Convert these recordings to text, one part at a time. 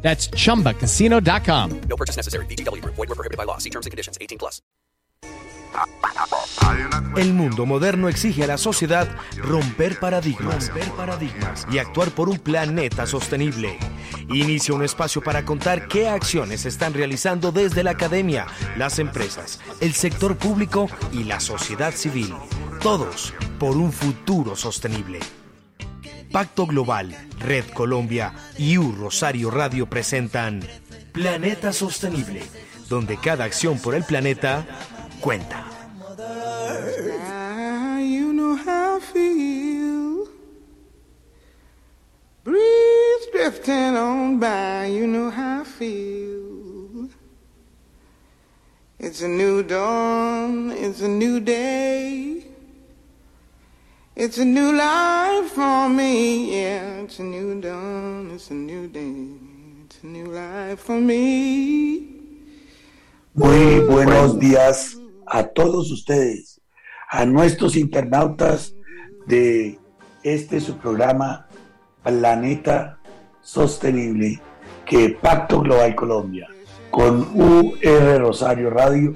That's chumbacasino.com. No purchase necessary. BGW. Void were prohibited by law. See terms and conditions. 18 plus. El mundo moderno exige a la sociedad romper paradigmas, romper paradigmas y actuar por un planeta sostenible. Inicia un espacio para contar qué acciones se están realizando desde la academia, las empresas, el sector público y la sociedad civil. Todos por un futuro sostenible. Pacto Global, Red Colombia y U Rosario Radio presentan Planeta Sostenible, donde cada acción por el planeta cuenta. It's a new dawn, it's a new day. It's a new life for me, yeah. It's a new dawn, it's a new day. It's a new life for me. Muy buenos días a todos ustedes, a nuestros internautas de este su programa Planeta Sostenible que Pacto Global Colombia con UR Rosario Radio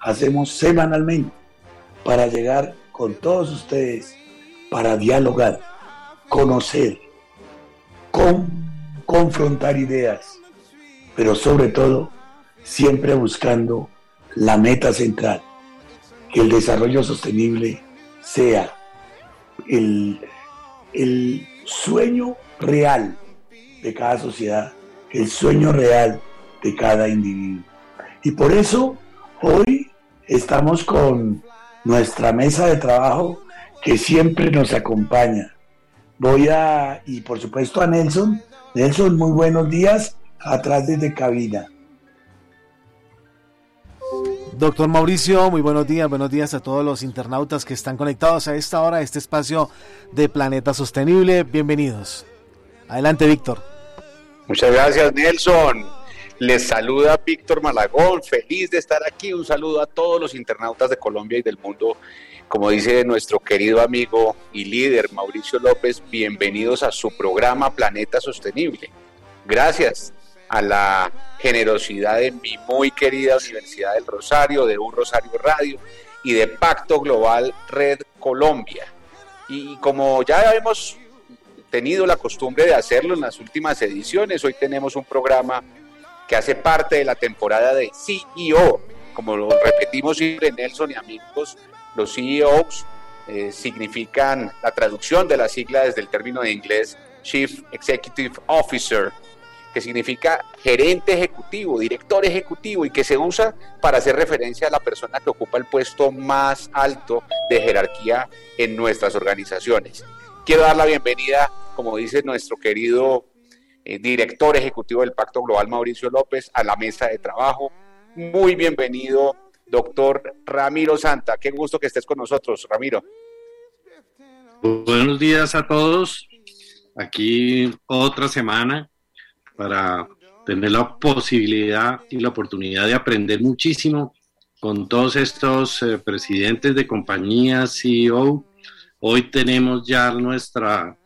hacemos semanalmente para llegar con todos ustedes, para dialogar, conocer, con, confrontar ideas, pero sobre todo siempre buscando la meta central, que el desarrollo sostenible sea el, el sueño real de cada sociedad, el sueño real de cada individuo. Y por eso hoy estamos con nuestra mesa de trabajo que siempre nos acompaña. Voy a, y por supuesto a Nelson. Nelson, muy buenos días, atrás desde cabina. Doctor Mauricio, muy buenos días, buenos días a todos los internautas que están conectados a esta hora a este espacio de Planeta Sostenible. Bienvenidos. Adelante, Víctor. Muchas gracias, Nelson. Les saluda Víctor Malagón, feliz de estar aquí. Un saludo a todos los internautas de Colombia y del mundo. Como dice nuestro querido amigo y líder Mauricio López, bienvenidos a su programa Planeta Sostenible. Gracias a la generosidad de mi muy querida Universidad del Rosario, de Un Rosario Radio y de Pacto Global Red Colombia. Y como ya hemos tenido la costumbre de hacerlo en las últimas ediciones, hoy tenemos un programa que hace parte de la temporada de CEO. Como lo repetimos siempre, Nelson y amigos, los CEOs eh, significan la traducción de la sigla desde el término de inglés Chief Executive Officer, que significa gerente ejecutivo, director ejecutivo y que se usa para hacer referencia a la persona que ocupa el puesto más alto de jerarquía en nuestras organizaciones. Quiero dar la bienvenida, como dice nuestro querido eh, director ejecutivo del Pacto Global, Mauricio López, a la mesa de trabajo. Muy bienvenido, doctor Ramiro Santa. Qué gusto que estés con nosotros, Ramiro. Buenos días a todos. Aquí otra semana para tener la posibilidad y la oportunidad de aprender muchísimo con todos estos eh, presidentes de compañías, CEO. Hoy tenemos ya nuestra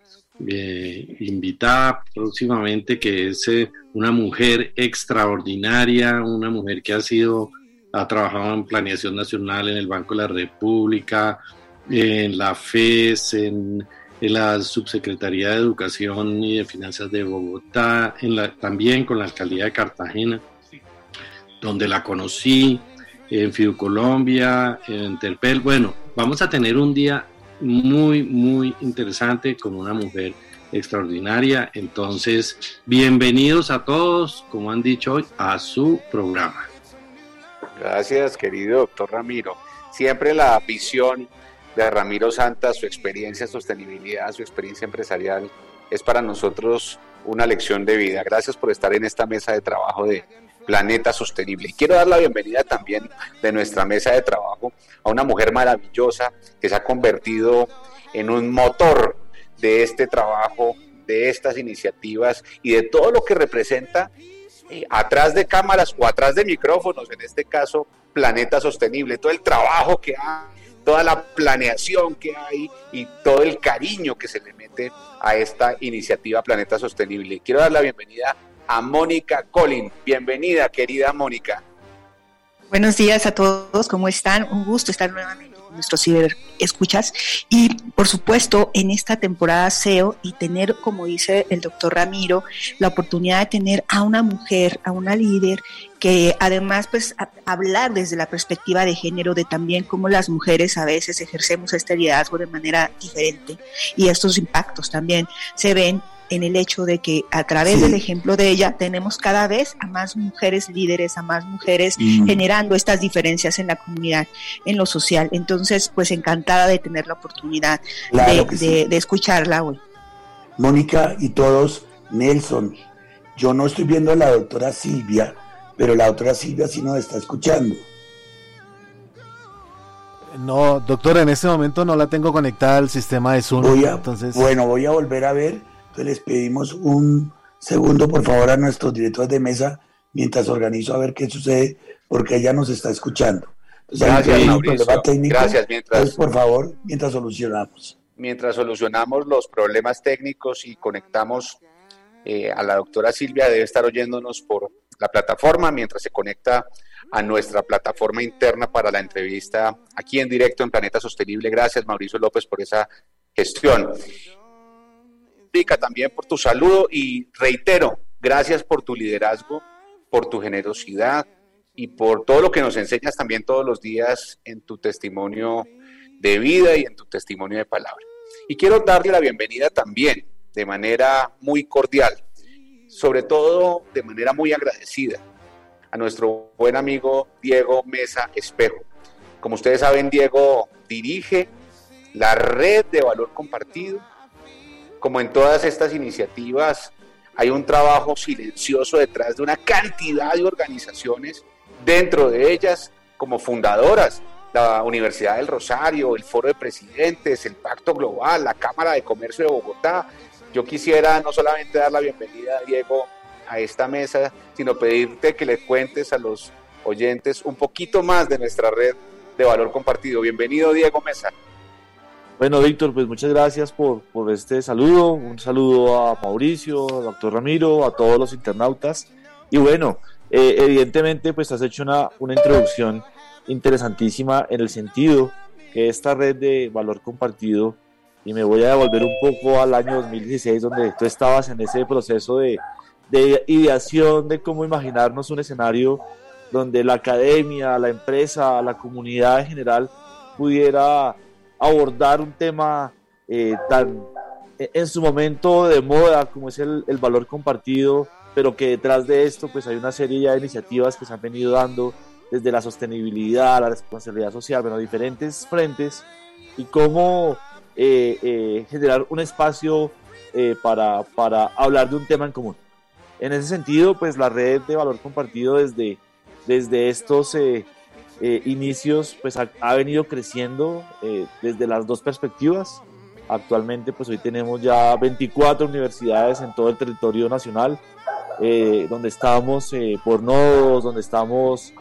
eh, invitada próximamente, que es eh, una mujer extraordinaria, una mujer que ha sido, ha trabajado en planeación nacional en el Banco de la República, en la FES, en, la Subsecretaría de Educación y de Finanzas de Bogotá, en la, también con la Alcaldía de Cartagena, donde la conocí, en Fiducolombia, en Terpel. Bueno, vamos a tener un día muy, muy interesante con una mujer extraordinaria. Entonces, bienvenidos a todos, como han dicho hoy, a su programa. Gracias, querido doctor Ramiro. Siempre la visión de Ramiro Santa, su experiencia en sostenibilidad, su experiencia empresarial, es para nosotros una lección de vida. Gracias por estar en esta mesa de trabajo de Planeta Sostenible. Y quiero dar la bienvenida también de nuestra mesa de trabajo a una mujer maravillosa que se ha convertido en un motor de este trabajo, de estas iniciativas y de todo lo que representa eh, atrás de cámaras o atrás de micrófonos, en este caso Planeta Sostenible, todo el trabajo que hay, toda la planeación que hay y todo el cariño que se le mete a esta iniciativa Planeta Sostenible. Quiero dar la bienvenida a Mónica Collin. Bienvenida, querida Mónica. Buenos días a todos, ¿cómo están? Un gusto estar nuevamente nuestros ciberescuchas y por supuesto en esta temporada SEO y tener, como dice el doctor Ramiro, la oportunidad de tener a una mujer, a una líder que además pues hablar desde la perspectiva de género de también cómo las mujeres a veces ejercemos este liderazgo de manera diferente y estos impactos también se ven en el hecho de que a través del ejemplo de ella tenemos cada vez a más mujeres líderes, a más mujeres generando estas diferencias en la comunidad, en lo social. Entonces, pues encantada de tener la oportunidad de, de, escucharla hoy. Mónica y todos, Nelson, yo no estoy viendo a la doctora Silvia, pero la doctora Silvia sí nos está escuchando. No, doctora, en este momento no la tengo conectada al sistema de Zoom. entonces... Bueno, voy a volver a ver les pedimos un segundo, por favor, a nuestros directores de mesa mientras organizo a ver qué sucede, porque ella nos está escuchando. Gracias, Gracias, mientras, por favor, mientras solucionamos. Mientras solucionamos los problemas técnicos y conectamos eh, a la doctora Silvia, debe estar oyéndonos por la plataforma mientras se conecta a nuestra plataforma interna para la entrevista aquí en directo en Planeta Sostenible. Gracias, Mauricio López, por esa gestión también por tu saludo y reitero, gracias por tu liderazgo, por tu generosidad y por todo lo que nos enseñas también todos los días en tu testimonio de vida y en tu testimonio de palabra. Y quiero darle la bienvenida también de manera muy cordial, sobre todo de manera muy agradecida, a nuestro buen amigo Diego Mesa Espejo. Como ustedes saben, Diego dirige la red de valor compartido como en todas estas iniciativas, hay un trabajo silencioso detrás de una cantidad de organizaciones, dentro de ellas como fundadoras, la Universidad del Rosario, el Foro de Presidentes, el Pacto Global, la Cámara de Comercio de Bogotá. Yo quisiera no solamente dar la bienvenida, Diego, a esta mesa, sino pedirte que le cuentes a los oyentes un poquito más de nuestra red de valor compartido. Bienvenido, Diego Mesa. Bueno, Víctor, pues muchas gracias por, por este saludo. Un saludo a Mauricio, al doctor Ramiro, a todos los internautas. Y bueno, eh, evidentemente, pues has hecho una, una introducción interesantísima en el sentido que esta red de valor compartido, y me voy a devolver un poco al año 2016, donde tú estabas en ese proceso de, de ideación de cómo imaginarnos un escenario donde la academia, la empresa, la comunidad en general pudiera abordar un tema eh, tan e, en su momento de moda como es el, el, valor compartido, pero que detrás de esto pues hay una serie de iniciativas que se han venido dando desde la sostenibilidad, la responsabilidad social, bueno, diferentes frentes y cómo eh, eh, generar un espacio para, para hablar de un tema en común. En ese sentido, pues la red de valor compartido desde, desde estos eh, inicios pues ha, venido creciendo eh, desde las dos perspectivas. Actualmente pues hoy tenemos ya 24 universidades en todo el territorio nacional, eh, donde estamos por nodos, donde estamos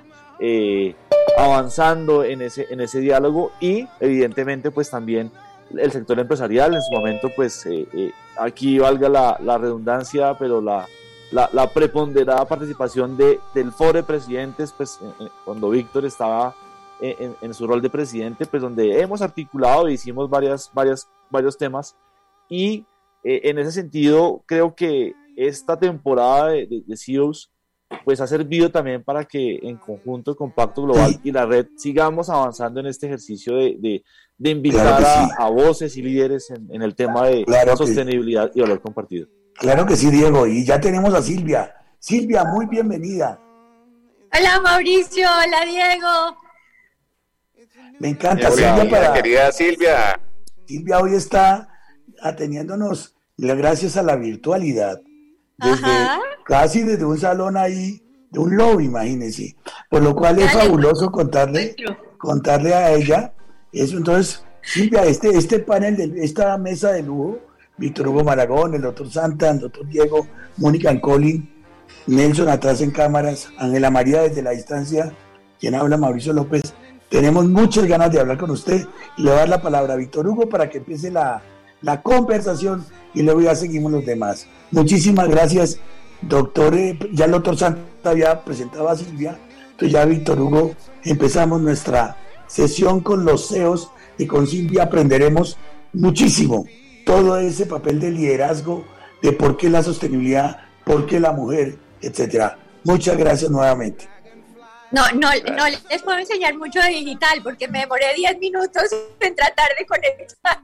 avanzando en ese, en ese diálogo y evidentemente pues también el sector empresarial en su momento pues aquí valga la, la redundancia pero la, la, la preponderada participación de, del foro de presidentes, pues cuando Víctor estaba en, su rol de presidente, pues donde hemos articulado y hicimos varias, varias, varios temas. Y eh, en ese sentido creo que esta temporada de, de, CEOs pues ha servido también para que en conjunto con Pacto Global y la red sigamos avanzando en este ejercicio de, de invitar a, voces y líderes en, el tema de sostenibilidad y valor compartido. Claro que sí, Diego. Y ya tenemos a Silvia. Silvia, muy bienvenida. Hola, Mauricio. Hola, Diego. Me encanta, Silvia. Para... Querida Silvia. Silvia hoy está atendiéndonos gracias a la virtualidad. Desde, casi desde un salón ahí de un lobby, imagínense. Por lo cual es fabuloso contarle, contarle a ella eso. Entonces, Silvia, este, este panel, de, esta mesa de lujo, Víctor Hugo Maragón, el doctor Santa, el doctor Diego, Mónica Alcolin, Nelson atrás en cámaras, Ángela María desde la distancia, quien habla Mauricio López. Tenemos muchas ganas de hablar con usted le voy a dar la palabra a Víctor Hugo para que empiece la, la conversación y luego ya seguimos los demás. Muchísimas gracias, doctor. Eh, ya el doctor Santa había presentado a Silvia, entonces ya Víctor Hugo empezamos nuestra sesión con los CEOs y con Silvia aprenderemos muchísimo todo ese papel de liderazgo, de por qué la sostenibilidad, por qué la mujer, etcétera. Muchas gracias nuevamente. No, no, no les puedo enseñar mucho de digital porque me demoré 10 minutos en tratar de conectar.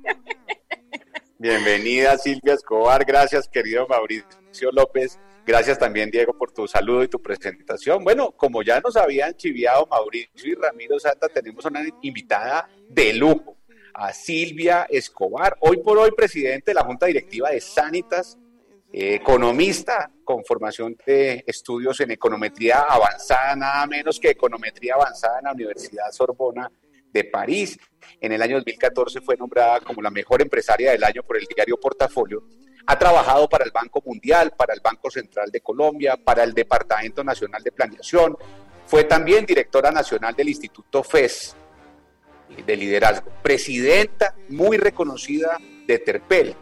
Bienvenida Silvia Escobar, gracias querido Mauricio López, gracias también Diego por tu saludo y tu presentación. Bueno, como ya nos habían chiviado Mauricio y Ramiro Santa, tenemos una invitada de lujo, a Silvia Escobar, hoy por hoy presidente de la Junta Directiva de Sanitas, eh, economista con formación de estudios en econometría avanzada, nada menos que econometría avanzada en la Universidad Sorbona de París. En el año 2014 fue nombrada como la mejor empresaria del año por el diario Portafolio. Ha trabajado para el Banco Mundial, para el Banco Central de Colombia, para el Departamento Nacional de Planeación. Fue también directora nacional del Instituto FES de Liderazgo, presidenta muy reconocida de Terpel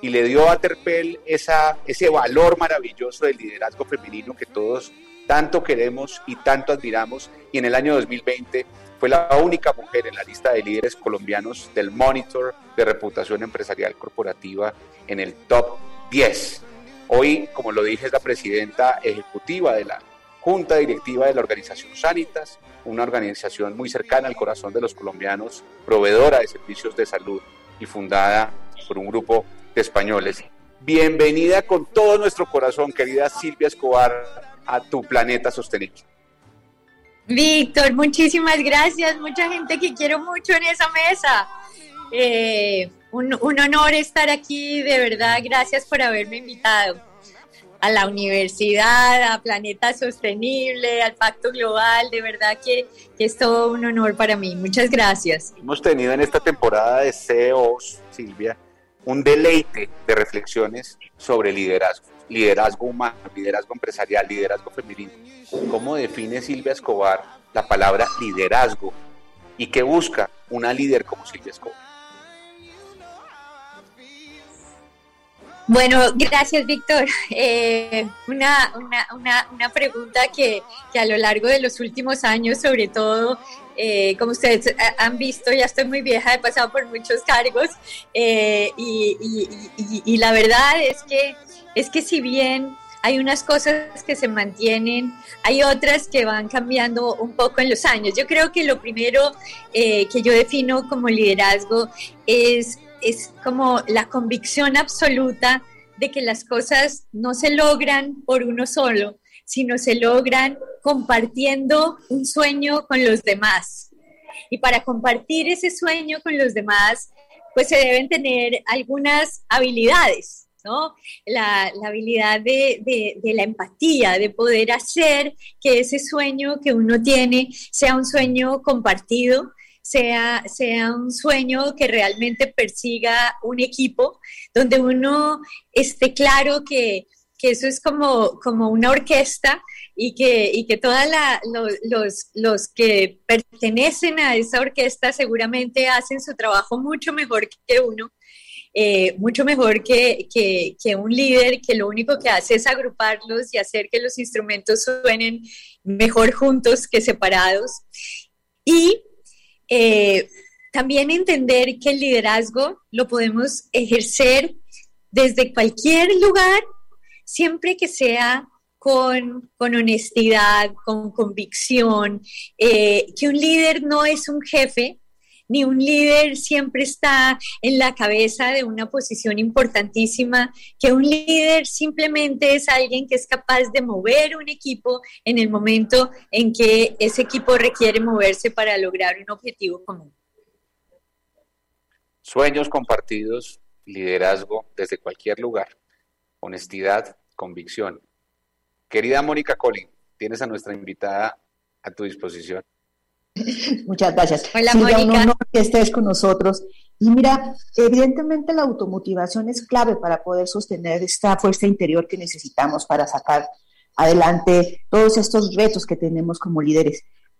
y le dio a Terpel ese valor maravilloso del liderazgo femenino que todos tanto queremos y tanto admiramos. Y en el año 2020 fue la única mujer en la lista de líderes colombianos del Monitor de Reputación Empresarial Corporativa en el top 10. Hoy, como lo dije, es la presidenta ejecutiva de la Junta Directiva de la Organización Sanitas, una organización muy cercana al corazón de los colombianos, proveedora de servicios de salud y fundada por un grupo de españoles. Bienvenida con todo nuestro corazón, querida Silvia Escobar, a tu planeta sostenible. Víctor, muchísimas gracias. Mucha gente que quiero mucho en esa mesa. Eh, un, honor estar aquí, de verdad. Gracias por haberme invitado a la universidad, a Planeta Sostenible, al Pacto Global. De verdad que, es todo un honor para mí. Muchas gracias. Hemos tenido en esta temporada de CEOs, Silvia, un deleite de reflexiones sobre liderazgo liderazgo humano, liderazgo empresarial, liderazgo femenino. ¿Cómo define Silvia Escobar la palabra liderazgo y qué busca una líder como Silvia Escobar? Bueno, gracias Víctor. Eh, una, una, una, pregunta que, que, a lo largo de los últimos años, sobre todo, eh, como ustedes han visto, ya estoy muy vieja, he pasado por muchos cargos eh, y, y, y, la verdad es que es que si bien hay unas cosas que se mantienen, hay otras que van cambiando un poco en los años. Yo creo que lo primero eh, que yo defino como liderazgo es, es como la convicción absoluta de que las cosas no se logran por uno solo, sino se logran compartiendo un sueño con los demás. Y para compartir ese sueño con los demás, pues se deben tener algunas habilidades ¿no? La, habilidad de, la empatía, de poder hacer que ese sueño que uno tiene sea un sueño compartido, sea, sea un sueño que realmente persiga un equipo, donde uno esté claro que, eso es como, como una orquesta y que, y que todos los, los que pertenecen a esa orquesta seguramente hacen su trabajo mucho mejor que uno eh, mucho mejor que, un líder que lo único que hace es agruparlos y hacer que los instrumentos suenen mejor juntos que separados. Y eh, también entender que el liderazgo lo podemos ejercer desde cualquier lugar, siempre que sea con, honestidad, con convicción, eh, que un líder no es un jefe, ni un líder siempre está en la cabeza de una posición importantísima, que un líder simplemente es alguien que es capaz de mover un equipo en el momento en que ese equipo requiere moverse para lograr un objetivo común. Sueños compartidos, liderazgo desde cualquier lugar, honestidad, convicción. Querida Mónica Colin, tienes a nuestra invitada a tu disposición. Muchas gracias. Hola, Silvia, un Mónica. honor que estés con nosotros. Y mira, evidentemente la automotivación es clave para poder sostener esta fuerza interior que necesitamos para sacar adelante todos estos retos que tenemos como líderes.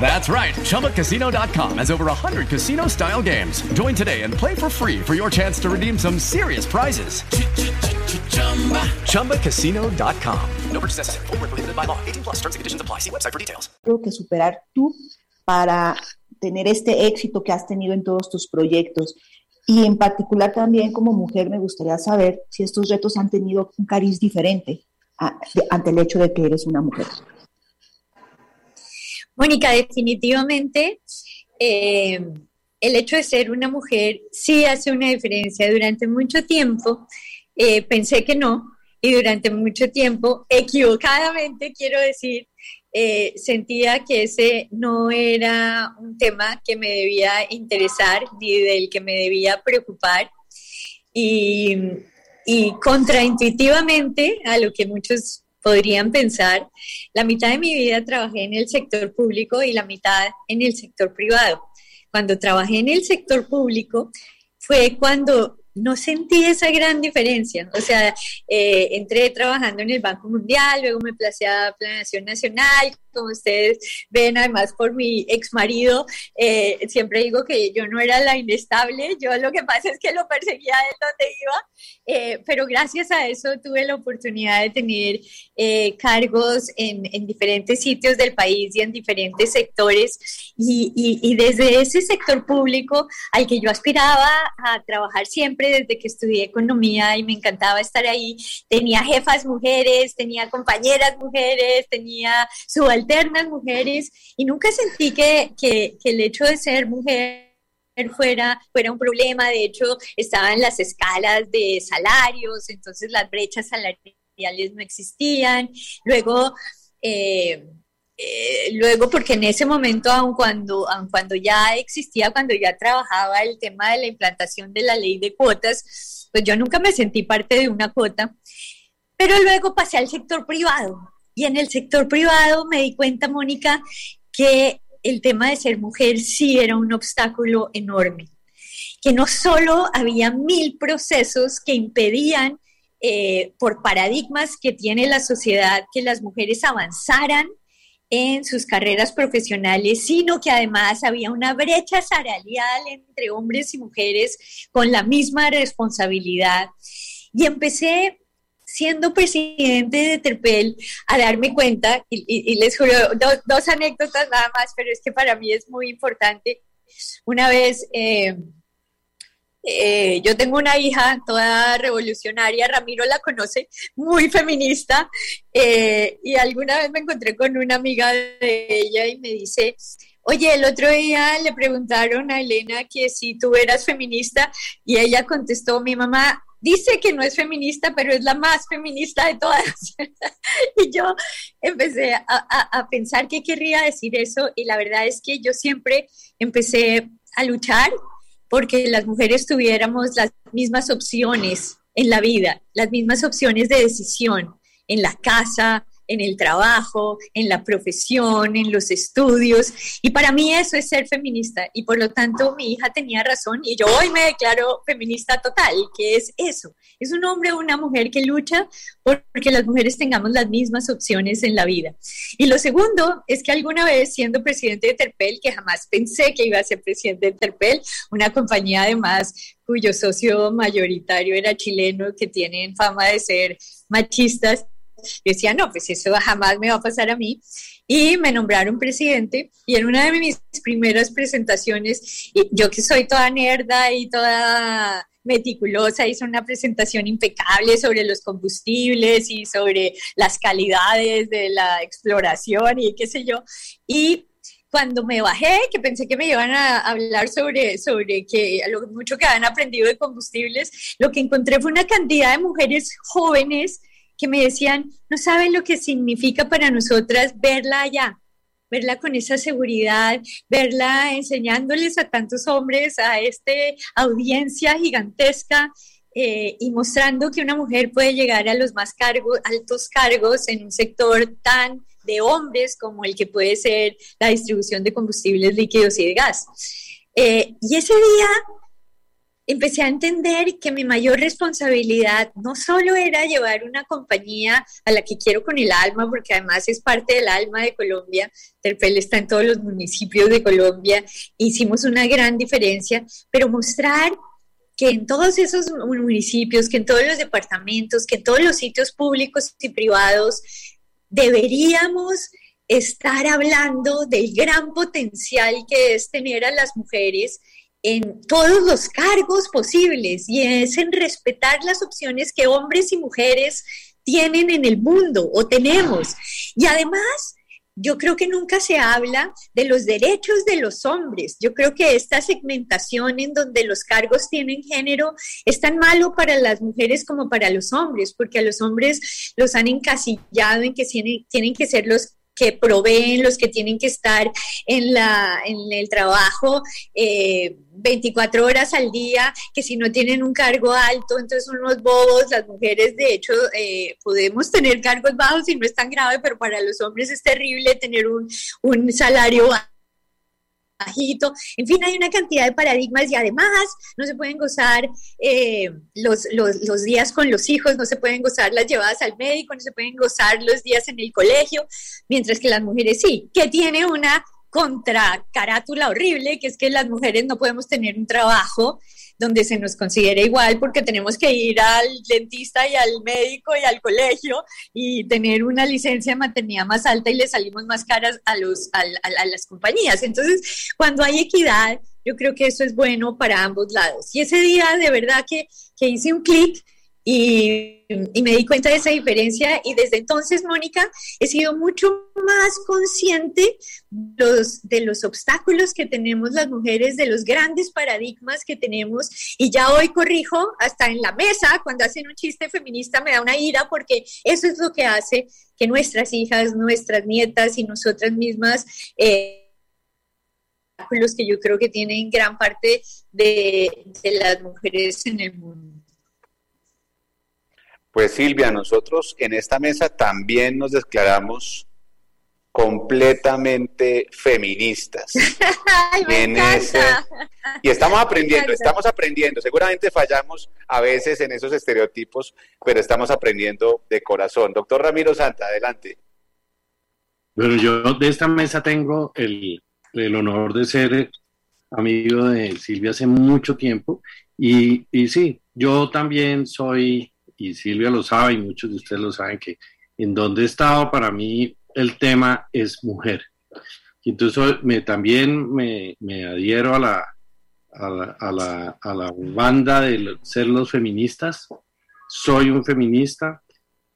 That's right. ChumbaCasino.com has over 100 casino style games. Join today and play for free for your chance to redeem some serious prizes. ChumbaCasino.com. No purchase necessary. Prohibited by law. 18 plus. Terms and conditions apply. See website for details. Creo que superar tú para tener este éxito que has tenido en todos tus proyectos. Y en particular también como mujer me gustaría saber si estos retos han tenido un cariz diferente a- de- ante el hecho de que eres una mujer. Mónica, definitivamente eh, el hecho de ser una mujer sí hace una diferencia. Durante mucho tiempo eh, pensé que no y durante mucho tiempo, equivocadamente quiero decir, eh, sentía que ese no era un tema que me debía interesar ni del que me debía preocupar. Y, y contraintuitivamente a lo que muchos podrían pensar, la mitad de mi vida trabajé en el sector público y la mitad en el sector privado. Cuando trabajé en el sector público fue cuando no sentí esa gran diferencia. O sea, eh, entré trabajando en el Banco Mundial, luego me placé a Planación Nacional, como ustedes ven, además por mi ex marido, eh, siempre digo que yo no era la inestable, yo lo que pasa es que lo perseguía de donde iba, eh, pero gracias a eso tuve la oportunidad de tener eh, cargos en, en, diferentes sitios del país y en diferentes sectores, y, y, y desde ese sector público al que yo aspiraba a trabajar siempre desde que estudié economía y me encantaba estar ahí, tenía jefas mujeres, tenía compañeras mujeres, tenía subalternas mujeres y nunca sentí que, que, que el hecho de ser mujer fuera, fuera un problema, de hecho estaban las escalas de salarios, entonces las brechas salariales no existían, luego... Eh, eh, luego, porque en ese momento, aun cuando, aun cuando ya existía, cuando ya trabajaba el tema de la implantación de la ley de cuotas, pues yo nunca me sentí parte de una cuota, pero luego pasé al sector privado y en el sector privado me di cuenta, Mónica, que el tema de ser mujer sí era un obstáculo enorme, que no solo había mil procesos que impedían eh, por paradigmas que tiene la sociedad que las mujeres avanzaran en sus carreras profesionales, sino que además había una brecha salarial entre hombres y mujeres con la misma responsabilidad. Y empecé siendo presidente de Terpel a darme cuenta, y, les juro dos, dos, anécdotas nada más, pero es que para mí es muy importante. Una vez eh, eh, yo tengo una hija toda revolucionaria, Ramiro la conoce, muy feminista, eh, y alguna vez me encontré con una amiga de ella y me dice, oye, el otro día le preguntaron a Elena que si tú eras feminista y ella contestó, mi mamá dice que no es feminista, pero es la más feminista de todas. y yo empecé a, pensar qué querría decir eso y la verdad es que yo siempre empecé a luchar porque las mujeres tuviéramos las mismas opciones en la vida, las mismas opciones de decisión en la casa, en el trabajo, en la profesión, en los estudios. Y para mí eso es ser feminista. Y por lo tanto mi hija tenía razón y yo hoy me declaro feminista total, que es eso. Es un hombre o una mujer que lucha porque las mujeres tengamos las mismas opciones en la vida. Y lo segundo es que alguna vez siendo presidente de Terpel, que jamás pensé que iba a ser presidente de Terpel, una compañía además cuyo socio mayoritario era chileno, que tienen fama de ser machistas, decía, no, pues eso jamás me va a pasar a mí. Y me nombraron presidente y en una de mis primeras presentaciones, yo que soy toda nerda y toda meticulosa, hizo una presentación impecable sobre los combustibles y sobre las calidades de la exploración y qué sé yo. Y cuando me bajé, que pensé que me iban a hablar sobre, sobre que lo mucho que habían aprendido de combustibles, lo que encontré fue una cantidad de mujeres jóvenes que me decían, no saben lo que significa para nosotras verla allá, verla con esa seguridad, verla enseñándoles a tantos hombres, a esta audiencia gigantesca eh, y mostrando que una mujer puede llegar a los más cargos, altos cargos en un sector tan de hombres como el que puede ser la distribución de combustibles líquidos y de gas. Eh, y ese día empecé a entender que mi mayor responsabilidad no solo era llevar una compañía a la que quiero con el alma, porque además es parte del alma de Colombia, Terpel está en todos los municipios de Colombia, hicimos una gran diferencia, pero mostrar que en todos esos municipios, que en todos los departamentos, que en todos los sitios públicos y privados, deberíamos estar hablando del gran potencial que es tener a las mujeres en todos los cargos posibles y es en respetar las opciones que hombres y mujeres tienen en el mundo o tenemos. Y además, yo creo que nunca se habla de los derechos de los hombres. Yo creo que esta segmentación en donde los cargos tienen género es tan malo para las mujeres como para los hombres, porque a los hombres los han encasillado en que tienen, tienen que ser los que proveen, los que tienen que estar en, la, en el trabajo eh, 24 horas al día, que si no tienen un cargo alto, entonces son unos bobos. Las mujeres, de hecho, eh, podemos tener cargos bajos y no es tan grave, pero para los hombres es terrible tener un, un salario bajito. En fin, hay una cantidad de paradigmas y además no se pueden gozar eh, los, los, los, días con los hijos, no se pueden gozar las llevadas al médico, no se pueden gozar los días en el colegio, mientras que las mujeres sí, que tiene una contracarátula horrible, que es que las mujeres no podemos tener un trabajo donde se nos considere igual porque tenemos que ir al dentista y al médico y al colegio y tener una licencia de maternidad más alta y le salimos más caras a, los, a, las compañías. Entonces, cuando hay equidad, yo creo que eso es bueno para ambos lados. Y ese día de verdad que, que hice un clic y, me di cuenta de esa diferencia y desde entonces, Mónica, he sido mucho más consciente los, de los obstáculos que tenemos las mujeres, de los grandes paradigmas que tenemos y ya hoy corrijo hasta en la mesa, cuando hacen un chiste feminista me da una ira porque eso es lo que hace que nuestras hijas, nuestras nietas y nosotras mismas... Eh, que yo creo que tienen gran parte de las mujeres en el mundo. Pues Silvia, nosotros en esta mesa también nos declaramos completamente feministas. y estamos aprendiendo, estamos aprendiendo. Seguramente fallamos a veces en esos estereotipos, pero estamos aprendiendo de corazón. Doctor Ramiro Santa, adelante. Bueno, yo de esta mesa tengo el, el honor de ser amigo de Silvia hace mucho tiempo y, y sí, yo también soy y Silvia lo sabe y muchos de ustedes lo saben, que en donde he estado para mí el tema es mujer. Entonces me, también me, me adhiero a la, a la, a, la, a la banda de ser los feministas. Soy un feminista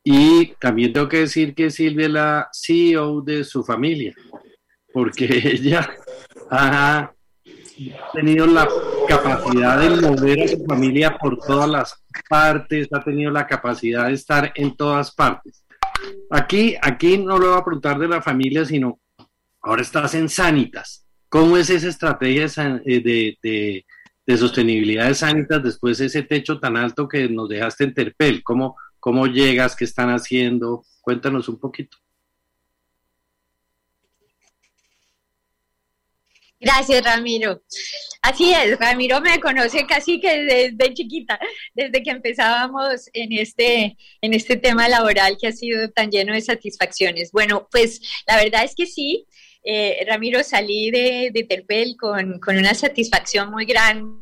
y también tengo que decir que Silvia es la CEO de su familia, porque ella ha tenido la capacidad de mover a su familia por todas las partes, ha tenido la capacidad de estar en todas partes. Aquí, aquí no lo voy a preguntar de la familia, sino ahora estás en Sanitas. ¿Cómo es esa estrategia eh, de, de, de sostenibilidad de Sanitas después de ese techo tan alto que nos dejaste en Terpel? ¿Cómo, cómo llegas? ¿Qué están haciendo? Cuéntanos un poquito. Gracias, Ramiro. Así es, Ramiro me conoce casi que desde chiquita, desde que empezábamos en este, en este tema laboral que ha sido tan lleno de satisfacciones. Bueno, pues la verdad es que sí, eh, Ramiro, salí de, de Terpel con, con, una satisfacción muy grande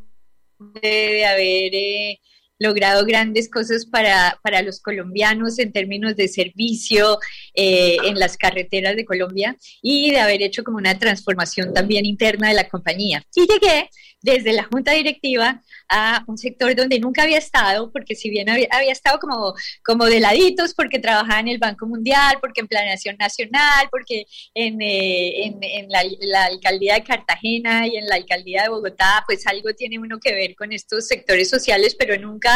de haber... Eh, logrado grandes cosas para, para los colombianos en términos de servicio eh, en las carreteras de Colombia y de haber hecho como una transformación también interna de la compañía. Y llegué desde la junta directiva a un sector donde nunca había estado, porque si bien había, estado como, como de laditos, porque trabajaba en el Banco Mundial, porque en Planeación Nacional, porque en, eh, en, la, alcaldía de Cartagena y en la alcaldía de Bogotá, pues algo tiene uno que ver con estos sectores sociales, pero nunca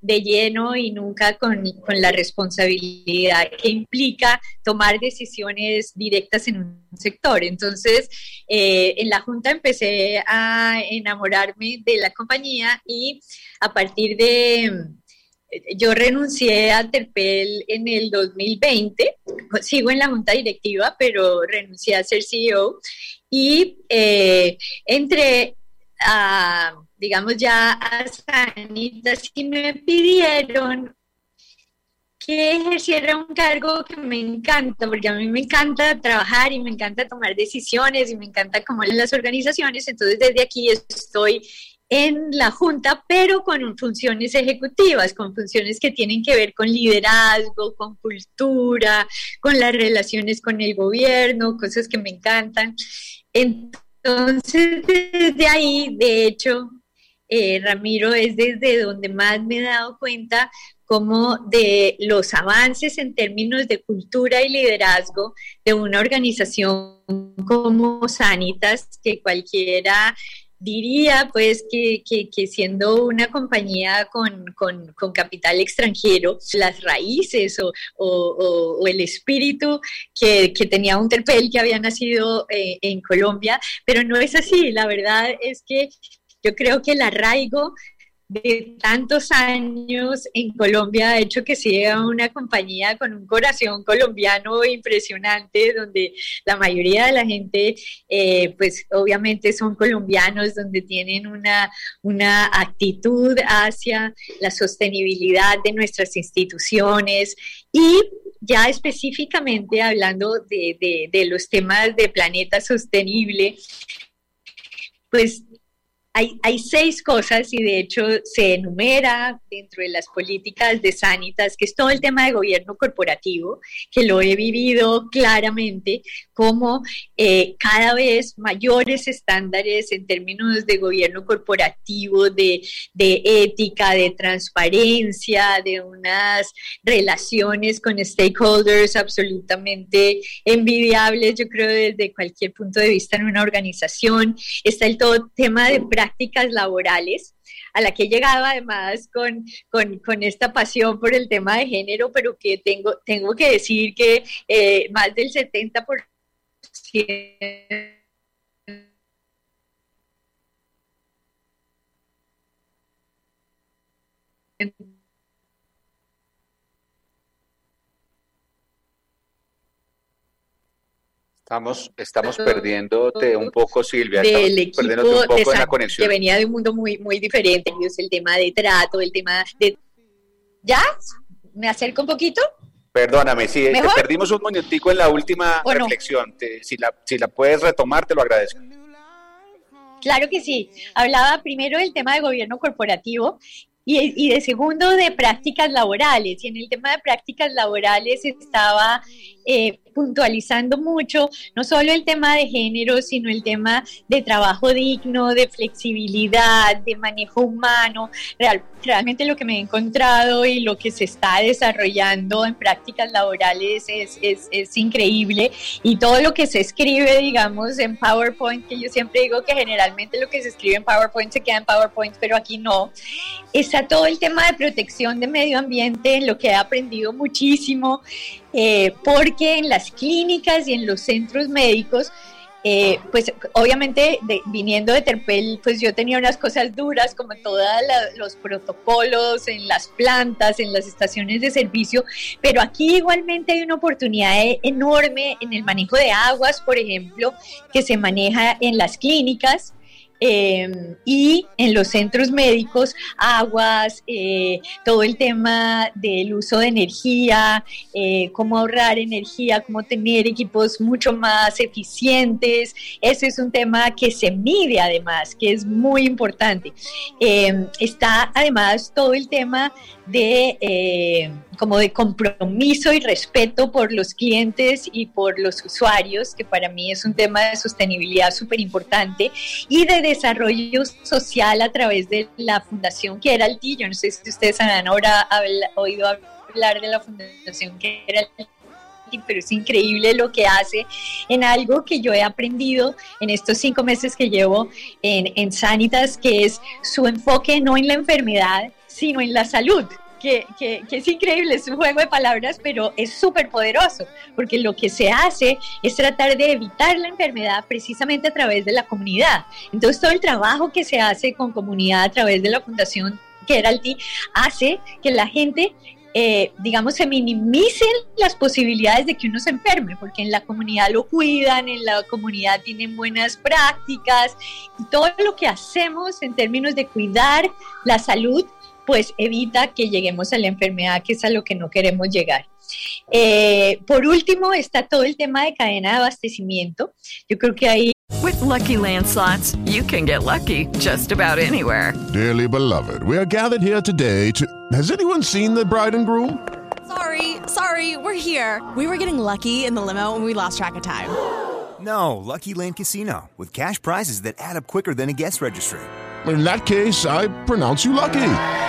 de lleno y nunca con, con la responsabilidad que implica tomar decisiones directas en un sector. Entonces, eh, en la Junta empecé a enamorarme de la compañía y a partir de, yo renuncié a Terpel en el 2020, sigo en la junta directiva, pero renuncié a ser CEO y eh, entré a, digamos ya a Sanitas y me pidieron que ejerciera un cargo que me encanta, porque a mí me encanta trabajar y me encanta tomar decisiones y me encanta como en las organizaciones, entonces desde aquí estoy en la Junta, pero con funciones ejecutivas, con funciones que tienen que ver con liderazgo, con cultura, con las relaciones con el gobierno, cosas que me encantan. Entonces, desde ahí, de hecho, eh, Ramiro, es desde donde más me he dado cuenta como de los avances en términos de cultura y liderazgo de una organización como Sanitas, que cualquiera diría pues que, siendo una compañía con, con, capital extranjero, las raíces o, o, o el espíritu que, que, tenía un terpel que había nacido eh, en Colombia, pero no es así, la verdad es que yo creo que el arraigo de tantos años en Colombia ha hecho que sea una compañía con un corazón colombiano impresionante, donde la mayoría de la gente, eh, pues obviamente son colombianos, donde tienen una, una actitud hacia la sostenibilidad de nuestras instituciones. Y ya específicamente hablando de, de, de los temas de planeta sostenible, pues hay, hay, seis cosas y de hecho se enumera dentro de las políticas de Sanitas, que es todo el tema de gobierno corporativo, que lo he vivido claramente, como eh, cada vez mayores estándares en términos de gobierno corporativo, de, de ética, de transparencia, de unas relaciones con stakeholders absolutamente envidiables, yo creo, desde cualquier punto de vista en una organización. Está el todo tema de prácticas laborales a la que he llegado además con, con, esta pasión por el tema de género, pero que tengo, tengo que decir que eh, más del 70% Estamos, estamos perdiéndote un poco, Silvia. Del equipo un poco de la conexión. que venía de un mundo muy, muy diferente. El tema de trato, el tema de... ¿Ya? ¿Me acerco un poquito? Perdóname, sí, te perdimos un momentico en la última reflexión. si, la, si la puedes retomar, te lo agradezco. Claro que sí. Hablaba primero del tema de gobierno corporativo y, y, de segundo de prácticas laborales. Y en el tema de prácticas laborales estaba eh, puntualizando mucho no solo el tema de género, sino el tema de trabajo digno, de flexibilidad, de manejo humano. realmente lo que me he encontrado y lo que se está desarrollando en prácticas laborales es, es, es increíble. Y todo lo que se escribe, digamos, en PowerPoint, que yo siempre digo que generalmente lo que se escribe en PowerPoint se queda en PowerPoint, pero aquí no. Está todo el tema de protección de medio ambiente, en lo que he aprendido muchísimo. Eh, porque en las clínicas y en los centros médicos eh, pues obviamente viniendo de Terpel, pues yo tenía unas cosas duras como todos los protocolos en las plantas, en las estaciones de servicio, pero aquí igualmente hay una oportunidad e-, enorme en el manejo de aguas, por ejemplo, que se maneja en las clínicas Em, y en los centros médicos, aguas, eh, todo el tema del uso de energía, eh, cómo ahorrar energía, cómo tener equipos mucho más eficientes. Ese es un tema que se mide además, que es muy importante. Em, está además todo el tema de eh, como de compromiso y respeto por los clientes y por los usuarios, que para mí es un tema de sostenibilidad súper importante, y de desarrollo social a través de la Fundación Keralty. Yo no sé si ustedes han ahora oído hablar de la Fundación Keralty pero es increíble lo que hace en algo que yo he aprendido en estos cinco meses que llevo en, en Sanitas, que es su enfoque no en la enfermedad, sino en la salud. Que, es increíble, es un juego de palabras, pero es súper poderoso, porque lo que se hace es tratar de evitar la enfermedad precisamente a través de la comunidad. Entonces, todo el trabajo que se hace con comunidad a través de la Fundación Keralty hace que la gente eh, digamos, se minimicen las posibilidades de que uno se enferme, porque en la comunidad lo cuidan, en la comunidad tienen buenas prácticas y todo lo que hacemos en términos de cuidar la salud pues evita que lleguemos a la enfermedad, que es a lo que no queremos llegar. Eh, por último, está todo el tema de cadena de abastecimiento. Yo creo que ahí. With lucky landslots, you can get lucky just about anywhere. Dearly beloved, we are gathered here today to. Has anyone seen the bride and groom? Sorry, sorry, we're here. We were getting lucky in the limo and we lost track of time. No, Lucky Land Casino, with cash prizes that add up quicker than a guest registry. In that case, I pronounce you lucky.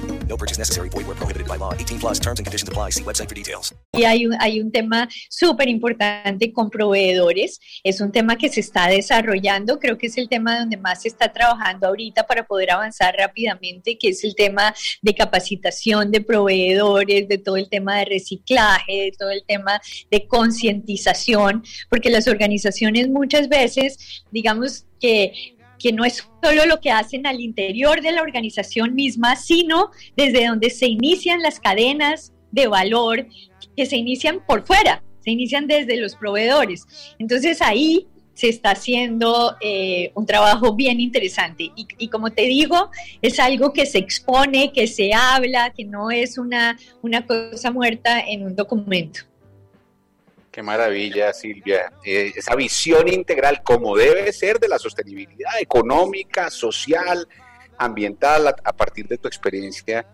No purchase necessary. Void where prohibited by law. 18 plus terms and conditions apply. See website for details. Y hay un, hay un tema súper importante con proveedores. Es un tema que se está desarrollando. Creo que es el tema donde más se está trabajando ahorita para poder avanzar rápidamente, que es el tema de capacitación de proveedores, de todo el tema de reciclaje, de todo el tema de concientización, porque las organizaciones muchas veces, digamos que que no es solo lo que hacen al interior de la organización misma, sino desde donde se inician las cadenas de valor que se inician por fuera, se inician desde los proveedores. Entonces ahí se está haciendo eh, un trabajo bien interesante. Y, y, como te digo, es algo que se expone, que se habla, que no es una, una cosa muerta en un documento. Qué maravilla, Silvia. Eh, esa visión integral, como debe ser, de la sostenibilidad económica, social, ambiental, a, partir de tu experiencia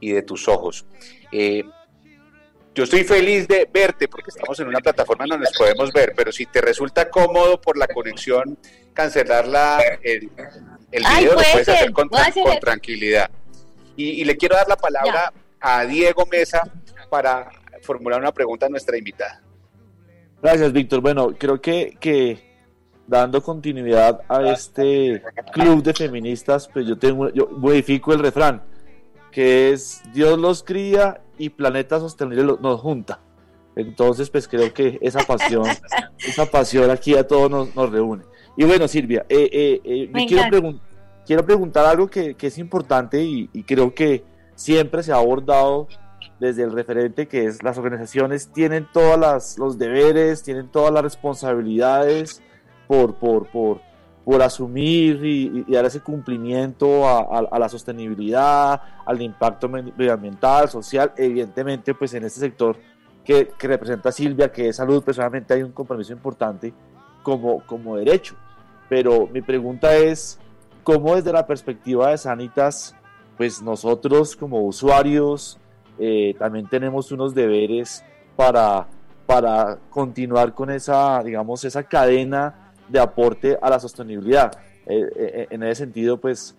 y de tus ojos. Eh, yo estoy feliz de verte porque estamos en una plataforma donde nos podemos ver, pero si te resulta cómodo por la conexión cancelar el, el video, lo puedes hacer con, tranquilidad. Y, le quiero dar la palabra a Diego Mesa para formular una pregunta a nuestra invitada. Gracias, Víctor. Bueno, creo que, que dando continuidad a este club de feministas, pues yo tengo, yo modifico el refrán, que es Dios los cría y Planeta Sostenible nos junta. Entonces, pues creo que esa pasión, esa pasión aquí a todos nos, reúne. Y bueno, Silvia, eh, eh, eh quiero, quiero, preguntar algo que, es importante y, y, creo que siempre se ha abordado desde el referente que es las organizaciones tienen todos los deberes, tienen todas las responsabilidades por, por, por, por asumir y, dar ese cumplimiento a, la sostenibilidad, al impacto medioambiental, social, evidentemente pues en este sector que, que, representa Silvia, que es salud, personalmente hay un compromiso importante como, como derecho. Pero mi pregunta es, ¿cómo desde la perspectiva de Sanitas, pues nosotros como usuarios, eh, también tenemos unos deberes para, para continuar con esa, digamos, esa cadena de aporte a la sostenibilidad. Eh, eh, en ese sentido, pues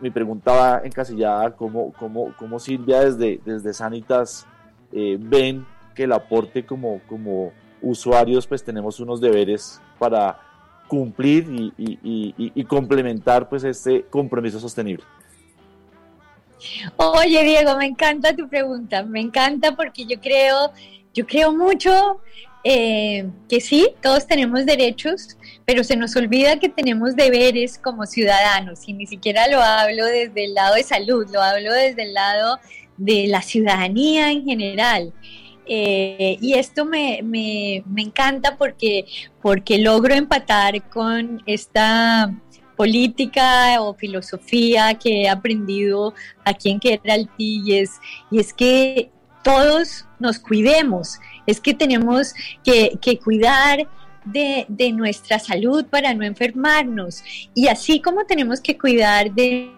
mi pregunta va encasillada cómo, cómo, cómo Silvia desde, desde Sanitas ven que el aporte como, como usuarios pues tenemos unos deberes para cumplir y, complementar pues este compromiso sostenible. Oye, Diego, me encanta tu pregunta, me encanta porque yo creo, yo creo mucho eh, que sí, todos tenemos derechos, pero se nos olvida que tenemos deberes como ciudadanos y ni siquiera lo hablo desde el lado de salud, lo hablo desde el lado de la ciudadanía en general. Eh, y esto me, me, me, encanta porque, porque logro empatar con esta política o filosofía que he aprendido aquí en Queraltí y es, y es que todos nos cuidemos, es que tenemos que, cuidar de, nuestra salud para no enfermarnos. Y así como tenemos que cuidar de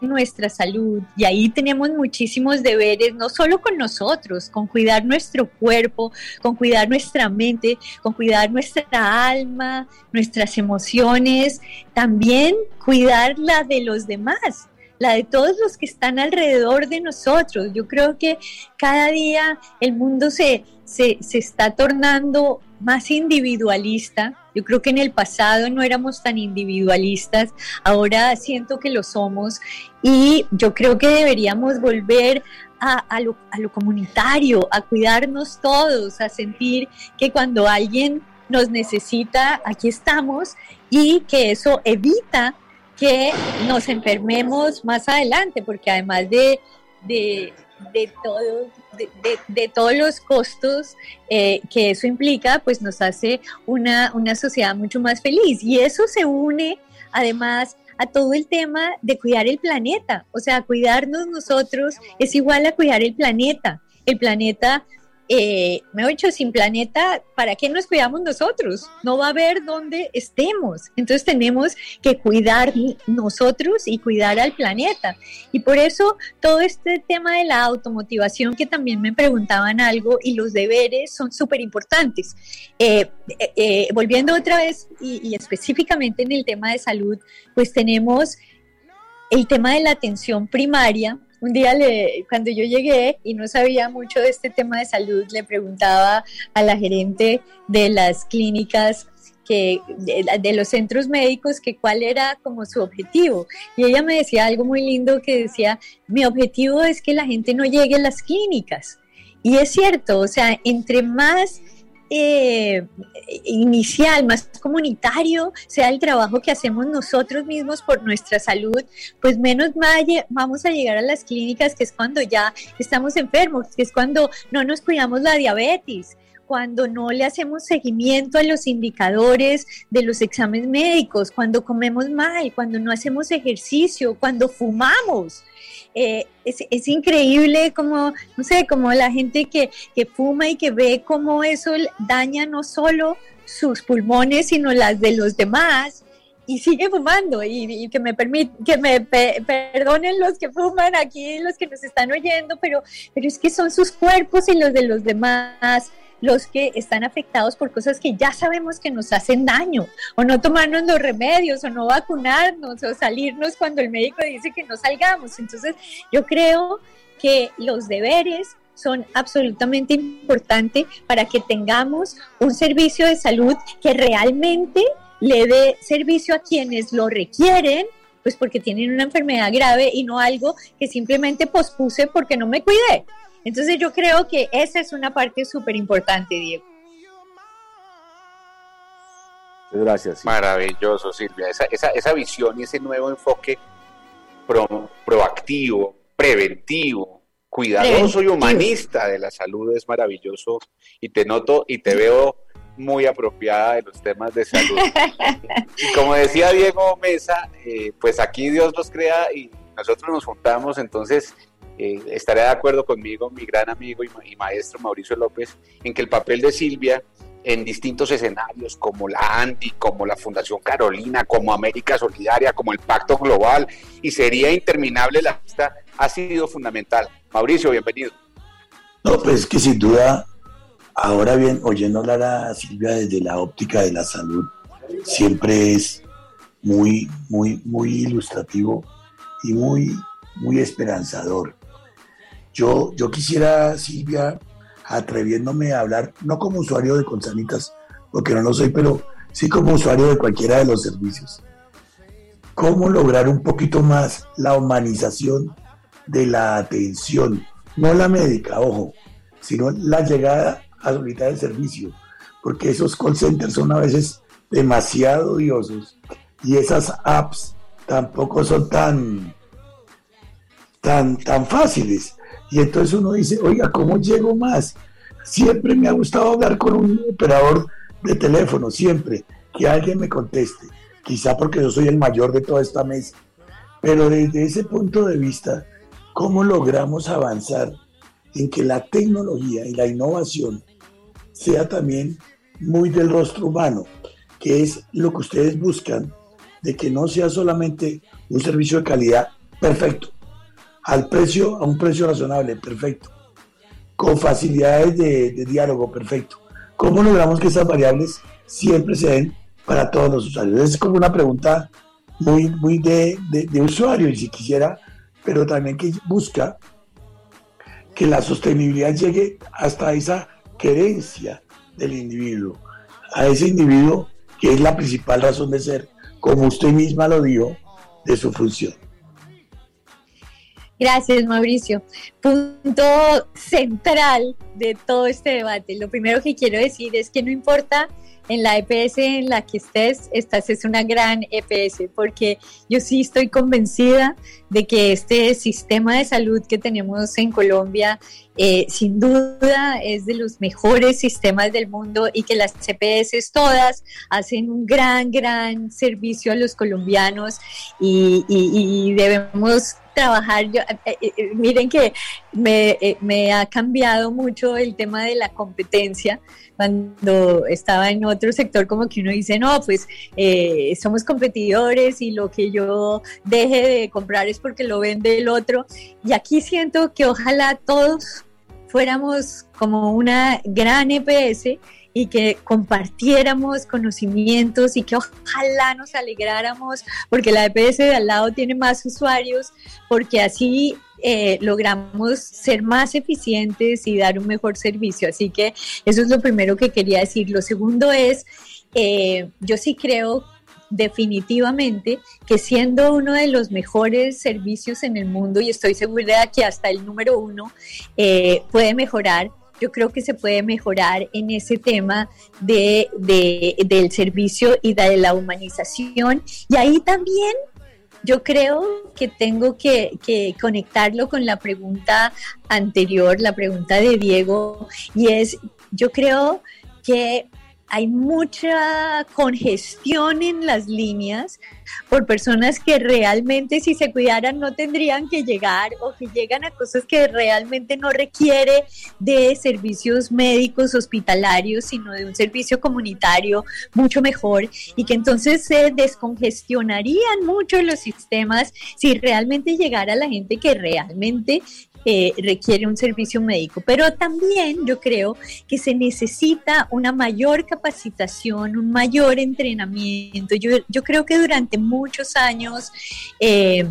nuestra salud y ahí tenemos muchísimos deberes, no solo con nosotros, con cuidar nuestro cuerpo, con cuidar nuestra mente, con cuidar nuestra alma, nuestras emociones, también cuidar la de los demás la de todos los que están alrededor de nosotros. Yo creo que cada día el mundo se, se, se está tornando más individualista. Yo creo que en el pasado no éramos tan individualistas, ahora siento que lo somos y yo creo que deberíamos volver a, lo, comunitario, a cuidarnos todos, a sentir que cuando alguien nos necesita, aquí estamos y que eso evita que nos enfermemos más adelante, porque además de, de, de todo, de, de, todos los costos eh, que eso implica, pues nos hace una, una sociedad mucho más feliz. Y eso se une además a todo el tema de cuidar el planeta. O sea, cuidarnos nosotros es igual a cuidar el planeta. El planeta eh, me he dicho, sin planeta, ¿para qué nos cuidamos nosotros? No va a haber dónde estemos. Entonces tenemos que cuidar nosotros y cuidar al planeta. Y por eso todo este tema de la automotivación, que también me preguntaban algo, y los deberes son súper importantes. Eh, eh, volviendo otra vez y, y específicamente en el tema de salud, pues tenemos el tema de la atención primaria, un día le, cuando yo llegué y no sabía mucho de este tema de salud, le preguntaba a la gerente de las clínicas que, de, los centros médicos que cuál era como su objetivo. Y ella me decía algo muy lindo que decía, mi objetivo es que la gente no llegue a las clínicas. Y es cierto, o sea, entre más eh, inicial, más comunitario sea el trabajo que hacemos nosotros mismos por nuestra salud, pues menos vamos a llegar a las clínicas, que es cuando ya estamos enfermos, que es cuando no nos cuidamos la diabetes, cuando no le hacemos seguimiento a los indicadores de los exámenes médicos, cuando comemos mal, cuando no hacemos ejercicio, cuando fumamos. Eh, es, increíble como, no sé, como la gente que, fuma y que ve cómo eso daña no solo sus pulmones, sino las de los demás y sigue fumando y, que me permit, que me perdonen los que fuman aquí, los que nos están oyendo, pero, pero es que son sus cuerpos y los de los demás los que están afectados por cosas que ya sabemos que nos hacen daño, o no tomarnos los remedios, o no vacunarnos, o salirnos cuando el médico dice que no salgamos. Entonces, yo creo que los deberes son absolutamente importantes para que tengamos un servicio de salud que realmente le dé servicio a quienes lo requieren, pues porque tienen una enfermedad grave y no algo que simplemente pospuse porque no me cuidé. Entonces yo creo que esa es una parte súper importante, Diego. Gracias. Maravilloso, Silvia. Esa, esa, esa, visión y ese nuevo enfoque proactivo, preventivo, cuidadoso y humanista de la salud es maravilloso. Y te noto y te veo muy apropiada de los temas de salud. y como decía Diego Mesa, eh, pues aquí Dios nos crea y nosotros nos juntamos, entonces eh, estaré de acuerdo conmigo, mi gran amigo y, maestro Mauricio López, en que el papel de Silvia en distintos escenarios como la ANDI, como la Fundación Carolina, como América Solidaria, como el Pacto Global, y sería interminable la lista, ha sido fundamental. Mauricio, bienvenido. No, pues que sin duda, ahora bien, oyendo hablar a Silvia desde la óptica de la salud, siempre es muy, muy, muy ilustrativo y muy, muy esperanzador. Yo, yo quisiera, Silvia, atreviéndome a hablar, no como usuario de Consanitas, porque no lo soy, pero sí como usuario de cualquiera de los servicios. ¿Cómo lograr un poquito más la humanización de la atención? No la médica, ojo, sino la llegada a la unidad de servicio, porque esos call centers son a veces demasiado odiosos y esas apps tampoco son tan, tan, tan fáciles. Y entonces uno dice, oiga, ¿cómo llego más? Siempre me ha gustado hablar con un operador de teléfono, siempre, que alguien me conteste. Quizá porque yo soy el mayor de toda esta mesa. Pero desde ese punto de vista, ¿cómo logramos avanzar en que la tecnología y la innovación sea también muy del rostro humano, que es lo que ustedes buscan, de que no sea solamente un servicio de calidad perfecto, al precio, a un precio razonable, perfecto, con facilidades de, diálogo, perfecto. ¿Cómo logramos que esas variables siempre se den para todos los usuarios? Es como una pregunta muy, muy de, de, de usuario, y si quisiera, pero también que busca que la sostenibilidad llegue hasta esa querencia del individuo, a ese individuo que es la principal razón de ser, como usted misma lo dijo, de su función. Gracias, Mauricio. Punto central de todo este debate. Lo primero que quiero decir es que no importa en la EPS en la que estés, esta es una gran EPS, porque yo sí estoy convencida de que este sistema de salud que tenemos en Colombia, eh, sin duda es de los mejores sistemas del mundo y que las EPS todas hacen un gran, gran servicio a los colombianos y debemos trabajar. Yo, eh, eh, miren que me, eh, me, ha cambiado mucho el tema de la competencia. Cuando estaba en otro sector, como que uno dice, no, pues eh, somos competidores y lo que yo deje de comprar es porque lo vende el otro. Y aquí siento que ojalá todos fuéramos como una gran EPS y que compartiéramos conocimientos y que ojalá nos alegráramos porque la EPS de al lado tiene más usuarios, porque así eh, logramos ser más eficientes y dar un mejor servicio. Así que eso es lo primero que quería decir. Lo segundo es, eh, yo sí creo definitivamente que siendo uno de los mejores servicios en el mundo, y estoy segura que hasta el número uno eh, puede mejorar, yo creo que se puede mejorar en ese tema de, de, del servicio y de la humanización. Y ahí también yo creo que tengo que, conectarlo con la pregunta anterior, la pregunta de Diego, y es, yo creo que hay mucha congestión en las líneas por personas que realmente si se cuidaran no tendrían que llegar o que llegan a cosas que realmente no requiere de servicios médicos hospitalarios, sino de un servicio comunitario mucho mejor y que entonces se descongestionarían mucho los sistemas si realmente llegara la gente que realmente eh, requiere un servicio médico. Pero también yo creo que se necesita una mayor capacitación, un mayor entrenamiento. Yo, yo creo que durante muchos años... Eh,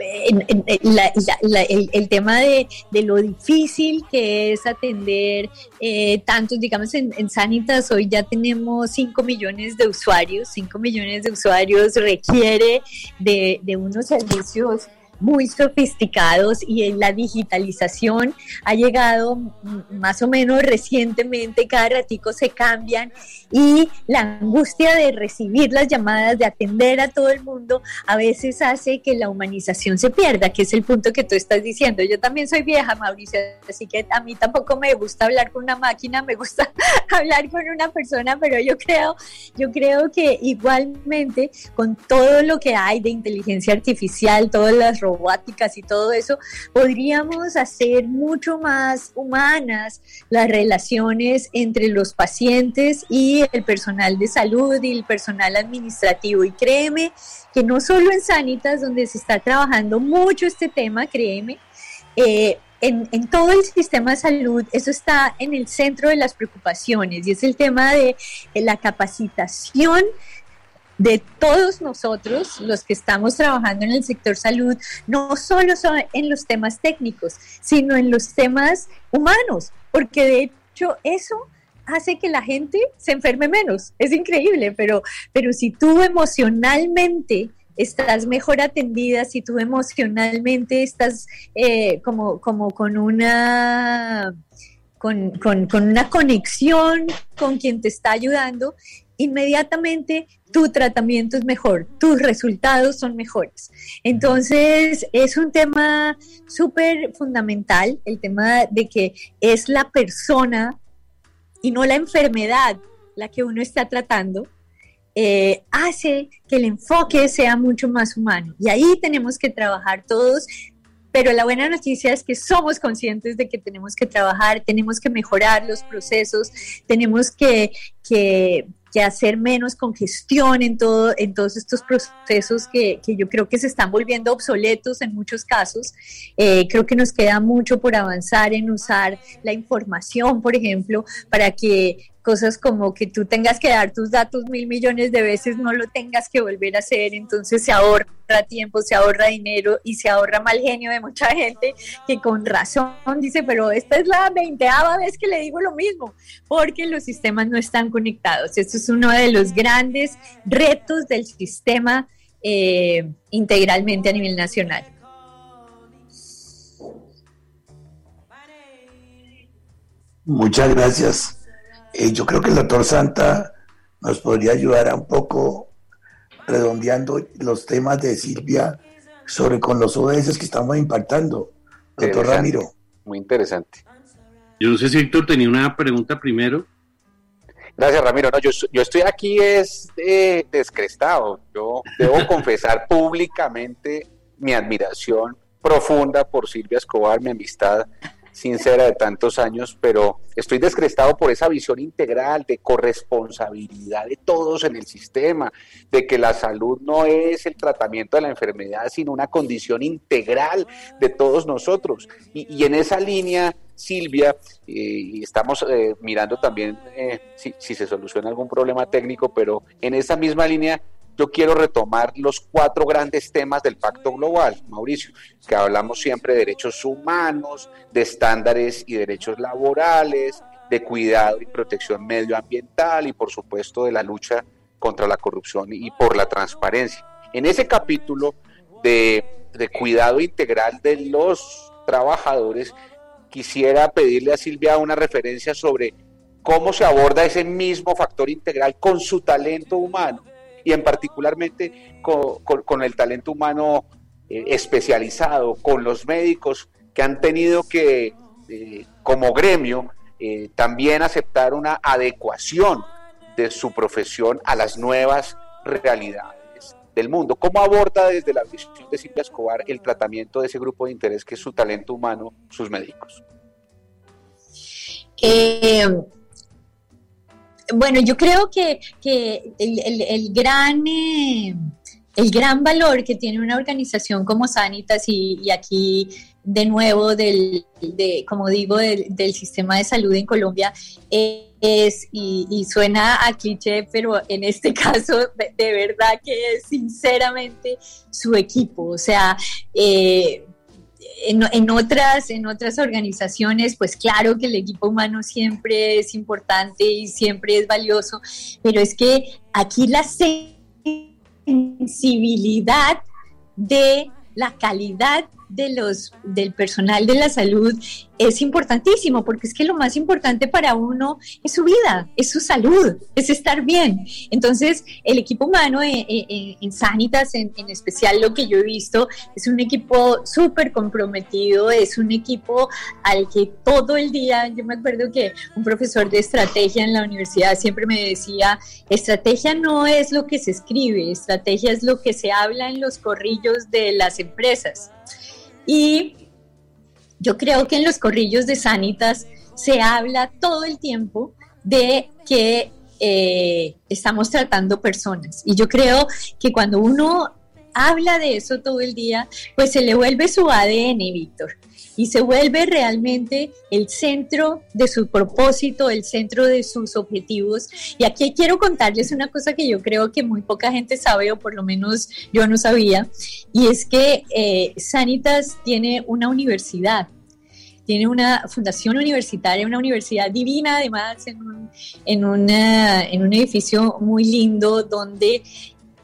el, tema de, lo difícil que es atender eh, tantos, digamos, en, en, Sanitas hoy ya tenemos 5 millones de usuarios, 5 millones de usuarios requiere de, de unos servicios muy sofisticados y en la digitalización ha llegado más o menos recientemente, cada ratico se cambian y la angustia de recibir las llamadas, de atender a todo el mundo, a veces hace que la humanización se pierda, que es el punto que tú estás diciendo. Yo también soy vieja, Mauricio, así que a mí tampoco me gusta hablar con una máquina, me gusta hablar con una persona, pero yo creo, yo creo que igualmente con todo lo que hay de inteligencia artificial, todas las robóticas y todo eso, podríamos hacer mucho más humanas las relaciones entre los pacientes y el personal de salud y el personal administrativo. Y créeme que no solo en Sanitas, donde se está trabajando mucho este tema, créeme, eh, en, en, todo el sistema de salud, eso está en el centro de las preocupaciones y es el tema de, de la capacitación de todos nosotros, los que estamos trabajando en el sector salud, no solo son en los temas técnicos, sino en los temas humanos, porque de hecho eso hace que la gente se enferme menos. Es increíble, pero, pero si tú emocionalmente estás mejor atendida, si tú emocionalmente estás eh, como, como con una... Con, con, con una conexión con quien te está ayudando, inmediatamente tu tratamiento es mejor, tus resultados son mejores. Entonces, es un tema súper fundamental, el tema de que es la persona y no la enfermedad la que uno está tratando, eh, hace que el enfoque sea mucho más humano. Y ahí tenemos que trabajar todos, pero la buena noticia es que somos conscientes de que tenemos que trabajar, tenemos que mejorar los procesos, tenemos que, que, que hacer menos congestión en, todo, en todos estos procesos que, yo creo que se están volviendo obsoletos en muchos casos. Eh, creo que nos queda mucho por avanzar en usar la información, por ejemplo, para que cosas como que tú tengas que dar tus datos mil millones de veces, no lo tengas que volver a hacer, entonces se ahorra tiempo, se ahorra dinero y se ahorra mal genio de mucha gente que con razón dice, pero esta es la veinteava vez que le digo lo mismo, porque los sistemas no están conectados. Esto es uno de los grandes retos del sistema eh, integralmente a nivel nacional. Muchas gracias. Eh, yo creo que el doctor Santa nos podría ayudar a un poco redondeando los temas de Silvia sobre con los ODS que estamos impactando. Doctor Ramiro. Muy interesante. Yo no sé si Héctor tenía una pregunta primero. Gracias, Ramiro. No, yo, yo estoy aquí es eh, descrestado. Yo debo confesar públicamente mi admiración profunda por Silvia Escobar, mi amistad sincera de tantos años, pero estoy descrestado por esa visión integral de corresponsabilidad de todos en el sistema, de que la salud no es el tratamiento de la enfermedad, sino una condición integral de todos nosotros. Y, en esa línea, Silvia, eh, y estamos eh, mirando también eh, si, si se soluciona algún problema técnico, pero en esa misma línea yo quiero retomar los cuatro grandes temas del Pacto Global, Mauricio, que hablamos siempre de derechos humanos, de estándares y derechos laborales, de cuidado y protección medioambiental y por supuesto de la lucha contra la corrupción y por la transparencia. En ese capítulo de, de cuidado integral de los trabajadores, quisiera pedirle a Silvia una referencia sobre cómo se aborda ese mismo factor integral con su talento humano y en particularmente con, el talento humano eh, especializado, con los médicos que han tenido que, eh, como gremio, eh, también aceptar una adecuación de su profesión a las nuevas realidades del mundo. ¿Cómo aborda desde la visión de Silvia Escobar el tratamiento de ese grupo de interés que es su talento humano, sus médicos? Bueno, yo creo que, el, gran... Eh, el gran valor que tiene una organización como Sanitas y, aquí de nuevo del, como digo, del, sistema de salud en Colombia es, y, suena a cliché, pero en este caso de, verdad que es sinceramente su equipo. O sea, eh, en, otras, en otras organizaciones, pues claro que el equipo humano siempre es importante y siempre es valioso, pero es que aquí la sensibilidad de la calidad de los, del personal de la salud es importantísimo, porque es que lo más importante para uno es su vida, es su salud, es estar bien. Entonces, el equipo humano en, en, Sanitas, en, en, especial lo que yo he visto, es un equipo súper comprometido, es un equipo al que todo el día, yo me acuerdo que un profesor de estrategia en la universidad siempre me decía, estrategia no es lo que se escribe, estrategia es lo que se habla en los corrillos de las empresas. Y yo creo que en los corrillos de Sanitas se habla todo el tiempo de que eh, estamos tratando personas. Y yo creo que cuando uno habla de eso todo el día, pues se le vuelve su ADN, Víctor. Y se vuelve realmente el centro de su propósito, el centro de sus objetivos. Y aquí quiero contarles una cosa que yo creo que muy poca gente sabe, o por lo menos yo no sabía, y es que eh, Sanitas tiene una universidad tiene una fundación universitaria, una universidad divina además, en un, en en un edificio muy lindo donde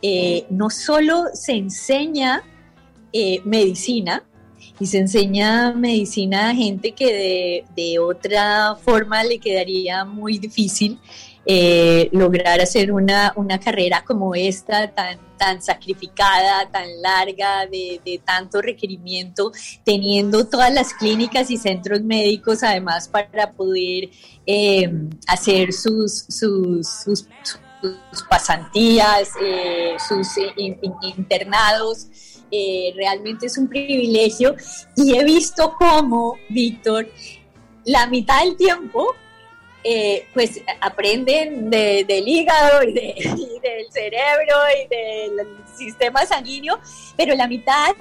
eh, no solo se enseña eh, medicina, y se enseña medicina a gente que de, otra forma le quedaría muy difícil eh, lograr hacer una, una, carrera como esta, tan, tan sacrificada, tan larga, de, tanto requerimiento, teniendo todas las clínicas y centros médicos además para poder eh, hacer sus, sus, sus, pasantías, eh, sus internados. Eh, realmente es un privilegio. Y he visto cómo, Víctor, la mitad del tiempo, eh, pues aprenden del hígado y, del cerebro y del sistema sanguíneo, pero la mitad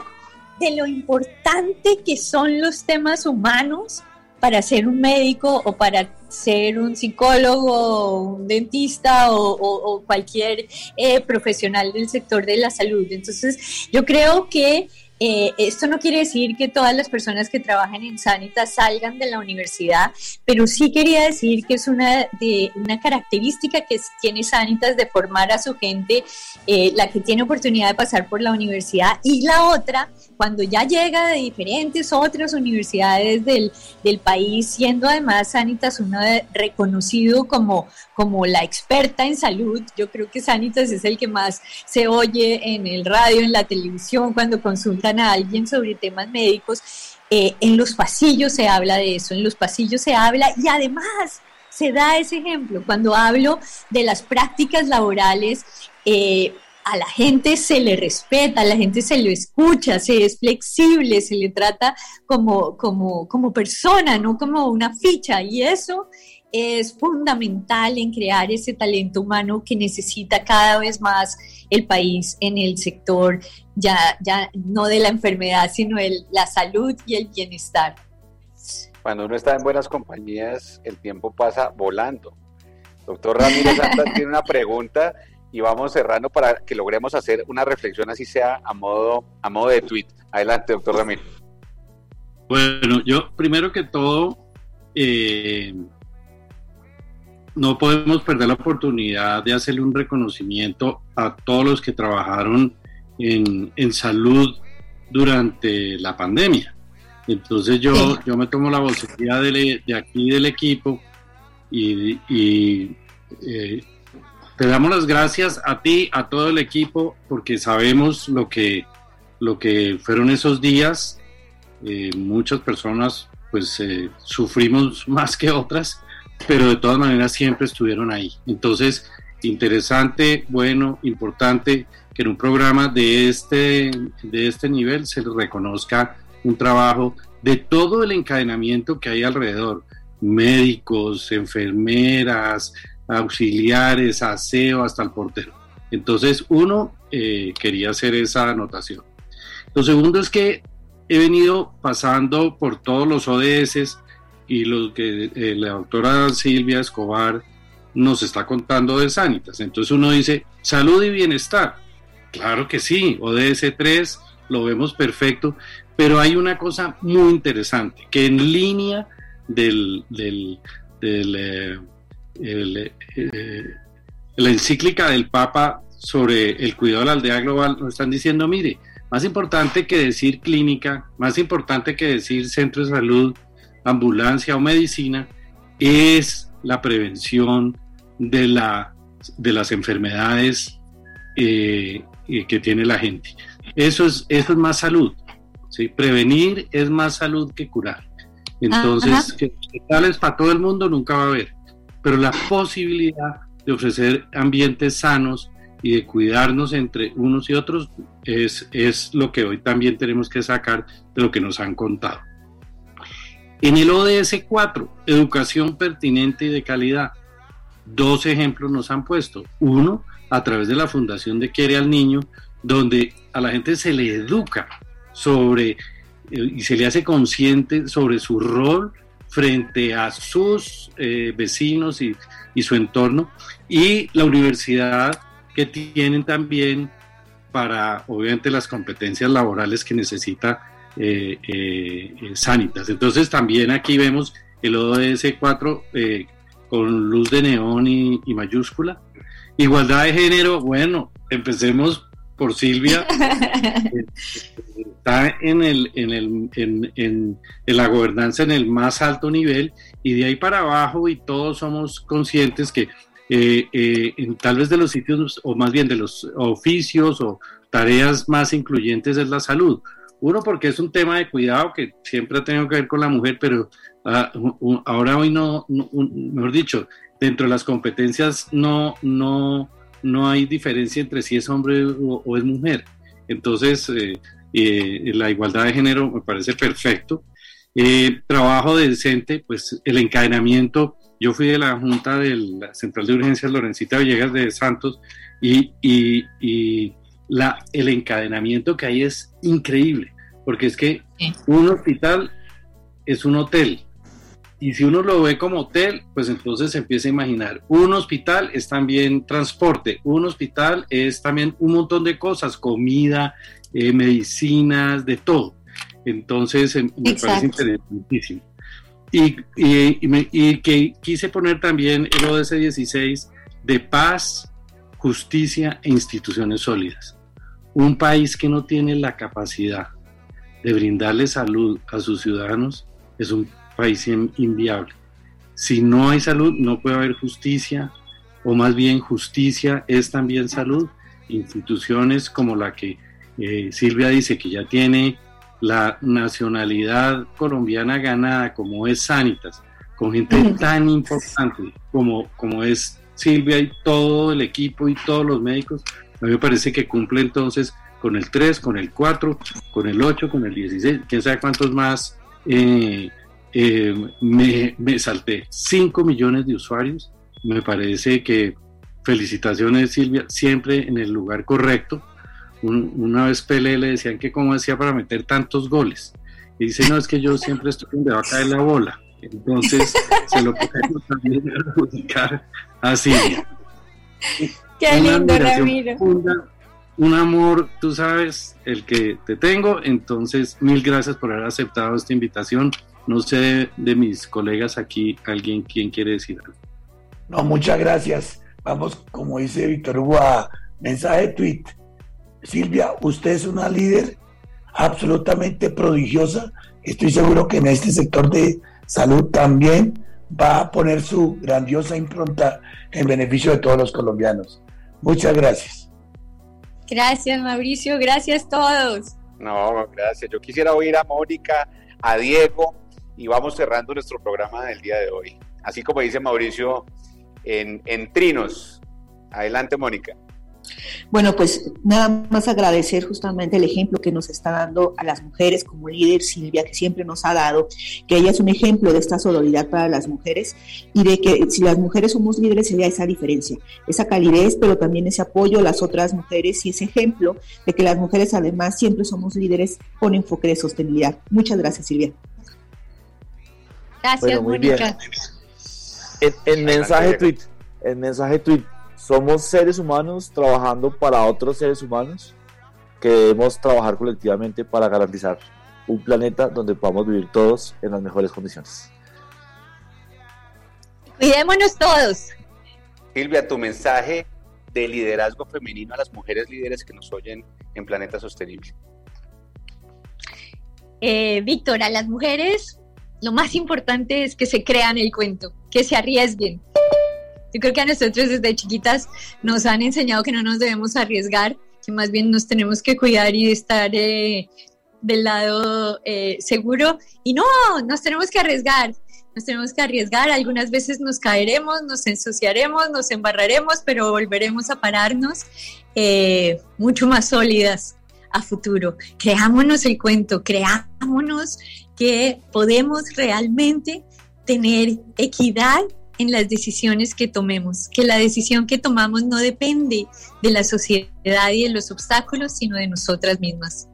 de lo importante que son los temas humanos para ser un médico o para ser un psicólogo, un dentista o, cualquier eh, profesional del sector de la salud. Entonces, yo creo que eh, esto no quiere decir que todas las personas que trabajan en Sanitas salgan de la universidad, pero sí quería decir que es una, de, una característica que tiene Sanitas de formar a su gente, eh, la que tiene oportunidad de pasar por la universidad, y la otra, cuando ya llega de diferentes otras universidades del, del país, siendo además Sanitas uno reconocido como, como la experta en salud, yo creo que Sanitas es el que más se oye en el radio, en la televisión, cuando consulta a alguien sobre temas médicos, eh, en los pasillos se habla de eso, en los pasillos se habla y además se da ese ejemplo. Cuando hablo de las prácticas laborales, eh, a la gente se le respeta, a la gente se le escucha, se es flexible, se le trata como, como, como persona, no como una ficha. Y eso es fundamental en crear ese talento humano que necesita cada vez más el país en el sector ya, ya no de la enfermedad, sino el, la salud y el bienestar. Cuando uno está en buenas compañías, el tiempo pasa volando. Doctor Ramírez tiene una pregunta y vamos cerrando para que logremos hacer una reflexión así sea a modo, a modo de tweet. Adelante, doctor Ramírez. Bueno, yo primero que todo, eh, no podemos perder la oportunidad de hacerle un reconocimiento a todos los que trabajaron en, en salud durante la pandemia. Entonces yo, yo me tomo la vocería de, de aquí del equipo y, y eh, te damos las gracias a ti, a todo el equipo, porque sabemos lo que, lo que fueron esos días. Eh, muchas personas pues eh, sufrimos más que otras, pero de todas maneras siempre estuvieron ahí. Entonces, interesante, bueno, importante que en un programa de este, de este nivel se reconozca un trabajo de todo el encadenamiento que hay alrededor, médicos, enfermeras, auxiliares, aseo, hasta el portero. Entonces, uno, eh, quería hacer esa anotación. Lo segundo es que he venido pasando por todos los ODS, y lo que eh, la doctora Silvia Escobar nos está contando de Sanitas. Entonces uno dice, salud y bienestar. Claro que sí, ODS 3 lo vemos perfecto, pero hay una cosa muy interesante, que en línea del, eh, eh, la encíclica del Papa sobre el cuidado de la aldea global, nos están diciendo, mire, más importante que decir clínica, más importante que decir centro de salud, ambulancia o medicina es la prevención de las enfermedades eh, que tiene la gente. Eso es, eso es más salud. ¿sí? Prevenir es más salud que curar. Entonces, que hospitales para todo el mundo nunca va a haber, pero la posibilidad de ofrecer ambientes sanos y de cuidarnos entre unos y otros es, es lo que hoy también tenemos que sacar de lo que nos han contado. En el ODS 4, educación pertinente y de calidad, dos ejemplos nos han puesto. Uno, a través de la Fundación de Quiere al Niño, donde a la gente se le educa sobre eh, y se le hace consciente sobre su rol frente a sus eh, vecinos y, su entorno, y la universidad que tienen también para, obviamente, las competencias laborales que necesita eh, eh, Sanitas. Entonces también aquí vemos el ODS 4 eh, con luz de neón y mayúscula. Igualdad de género, bueno, empecemos por Silvia. Está en, el, en, el, en, en, en la gobernanza en el más alto nivel y de ahí para abajo y todos somos conscientes que eh, eh, en tal vez de los sitios o más bien de los oficios o tareas más incluyentes es la salud. Uno porque es un tema de cuidado que siempre ha tenido que ver con la mujer, pero ah, u- ahora hoy no, no- un- mejor dicho, dentro de las competencias no, no, no hay diferencia entre si es hombre o, o es mujer. Entonces, eh, eh, la igualdad de género me parece perfecto. Eh, trabajo decente, pues el encadenamiento. Yo fui de la Junta de la Central de Urgencias Lorencita Villegas de Santos y, y- y la, el encadenamiento que hay es increíble, porque es que un hospital es un hotel. Y si uno lo ve como hotel, pues entonces se empieza a imaginar. Un hospital es también transporte, un hospital es también un montón de cosas, comida, eh, medicinas, de todo. Entonces em, me parece interesantísimo. Y, y- y me- y que quise poner también el ODS 16 de paz, justicia e instituciones sólidas. Un país que no tiene la capacidad de brindarle salud a sus ciudadanos es un país in- inviable. Si no hay salud, no puede haber justicia, o más bien justicia es también salud. Instituciones como la que eh, Silvia dice que ya tiene la nacionalidad colombiana ganada, como es Sanitas, con gente tan importante como, como es Silvia y todo el equipo y todos los médicos, a mí me parece que cumple entonces con el 3, con el 4, con el 8, con el 16, quién sabe cuántos más eh, eh, me, me salté. 5 millones de usuarios, me parece que felicitaciones Silvia, siempre en el lugar correcto. Un- una vez Pele le decían que cómo hacía para meter tantos goles. Y dice, no, es que yo siempre estoy donde va a caer la bola. Entonces se lo podemos también adjudicar a Silvia. Qué Una lindo, Ramiro. profunda, un amor, tú sabes, el que te tengo. Entonces, mil gracias por haber aceptado esta invitación. No sé de mis colegas aquí, alguien quien quiere decir algo. No, muchas gracias. Vamos, como dice Víctor Hugo, a mensaje tweet. Silvia, usted es una líder absolutamente prodigiosa. Estoy seguro que en este sector de salud también va a poner su grandiosa impronta en beneficio de todos los colombianos. Muchas gracias. Gracias, Mauricio. Gracias a todos. No, gracias. Yo quisiera oír a Mónica, a Diego y vamos cerrando nuestro programa del día de hoy. Así como dice Mauricio, en, trinos. Adelante, Mónica. Bueno, pues nada más agradecer justamente el ejemplo que nos está dando a las mujeres como líder Silvia, que siempre nos ha dado, que ella es un ejemplo de esta sororidad para las mujeres y de que si las mujeres somos líderes sería esa diferencia, esa calidez, pero también ese apoyo a las otras mujeres y ese ejemplo de que las mujeres además siempre somos líderes con enfoque de sostenibilidad. Muchas gracias, Silvia. Gracias, Bueno, muy bien. Mónica. En, en mensaje tweet, en mensaje tweet, somos seres humanos trabajando para otros seres humanos que debemos trabajar colectivamente para garantizar un planeta donde podamos vivir todos en las mejores condiciones. Cuidémonos todos. Silvia, tu mensaje de liderazgo femenino a las mujeres líderes que nos oyen en Planeta Sostenible. Eh, Víctor, a las mujeres lo más importante es que se crean el cuento, que se arriesguen. Yo creo que a nosotros desde chiquitas nos han enseñado que no nos debemos arriesgar, que más bien nos tenemos que cuidar y estar eh, del lado eh, seguro. Y no, nos tenemos que arriesgar, nos tenemos que arriesgar. Algunas veces nos caeremos, nos ensuciaremos, nos embarraremos, pero volveremos a pararnos eh, mucho más sólidas a futuro. Creámonos el cuento, creámonos que podemos realmente tener equidad en las decisiones que tomemos, que la decisión que tomamos no depende de la sociedad y de los obstáculos, sino de nosotras mismas.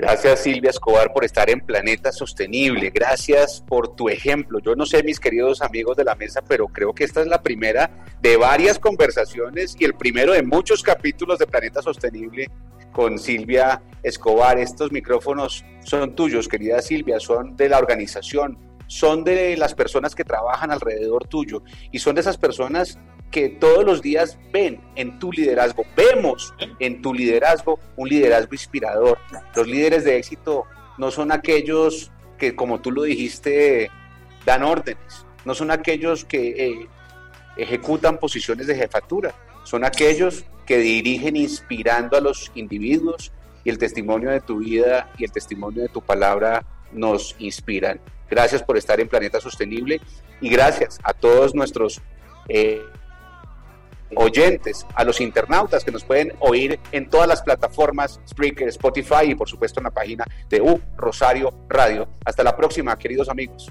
Gracias Silvia Escobar por estar en Planeta Sostenible. Gracias por tu ejemplo. Yo no sé, mis queridos amigos de la mesa, pero creo que esta es la primera de varias conversaciones y el primero de muchos capítulos de Planeta Sostenible con Silvia Escobar. Estos micrófonos son tuyos, querida Silvia, son de la organización, son de las personas que trabajan alrededor tuyo y son de esas personas que todos los días ven en tu liderazgo, vemos en tu liderazgo un liderazgo inspirador. Los líderes de éxito no son aquellos que, como tú lo dijiste, dan órdenes, no son aquellos que eh, ejecutan posiciones de jefatura, son aquellos que dirigen inspirando a los individuos y el testimonio de tu vida y el testimonio de tu palabra nos inspiran. Gracias por estar en Planeta Sostenible y gracias a todos nuestros eh, oyentes, a los internautas que nos pueden oír en todas las plataformas, Spreaker, Spotify y por supuesto en la página de U Rosario Radio. Hasta la próxima, queridos amigos.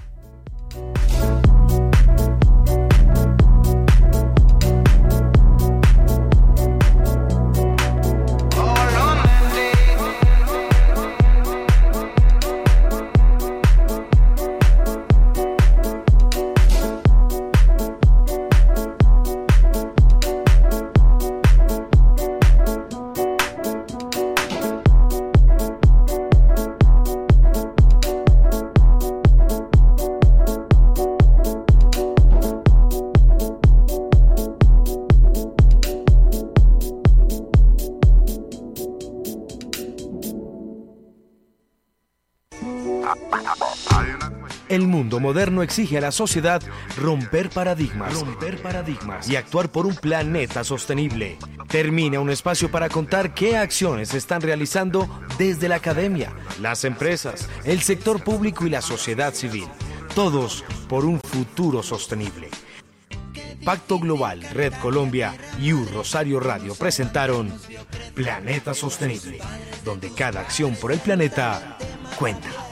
Mundo moderno exige a la sociedad romper paradigmas, romper paradigmas y actuar por un planeta sostenible. Termina un espacio para contar qué acciones se están realizando desde la academia, las empresas, el sector público y la sociedad civil. Todos por un futuro sostenible. Pacto Global, Red Colombia y U Rosario Radio presentaron Planeta Sostenible, donde cada acción por el planeta cuenta.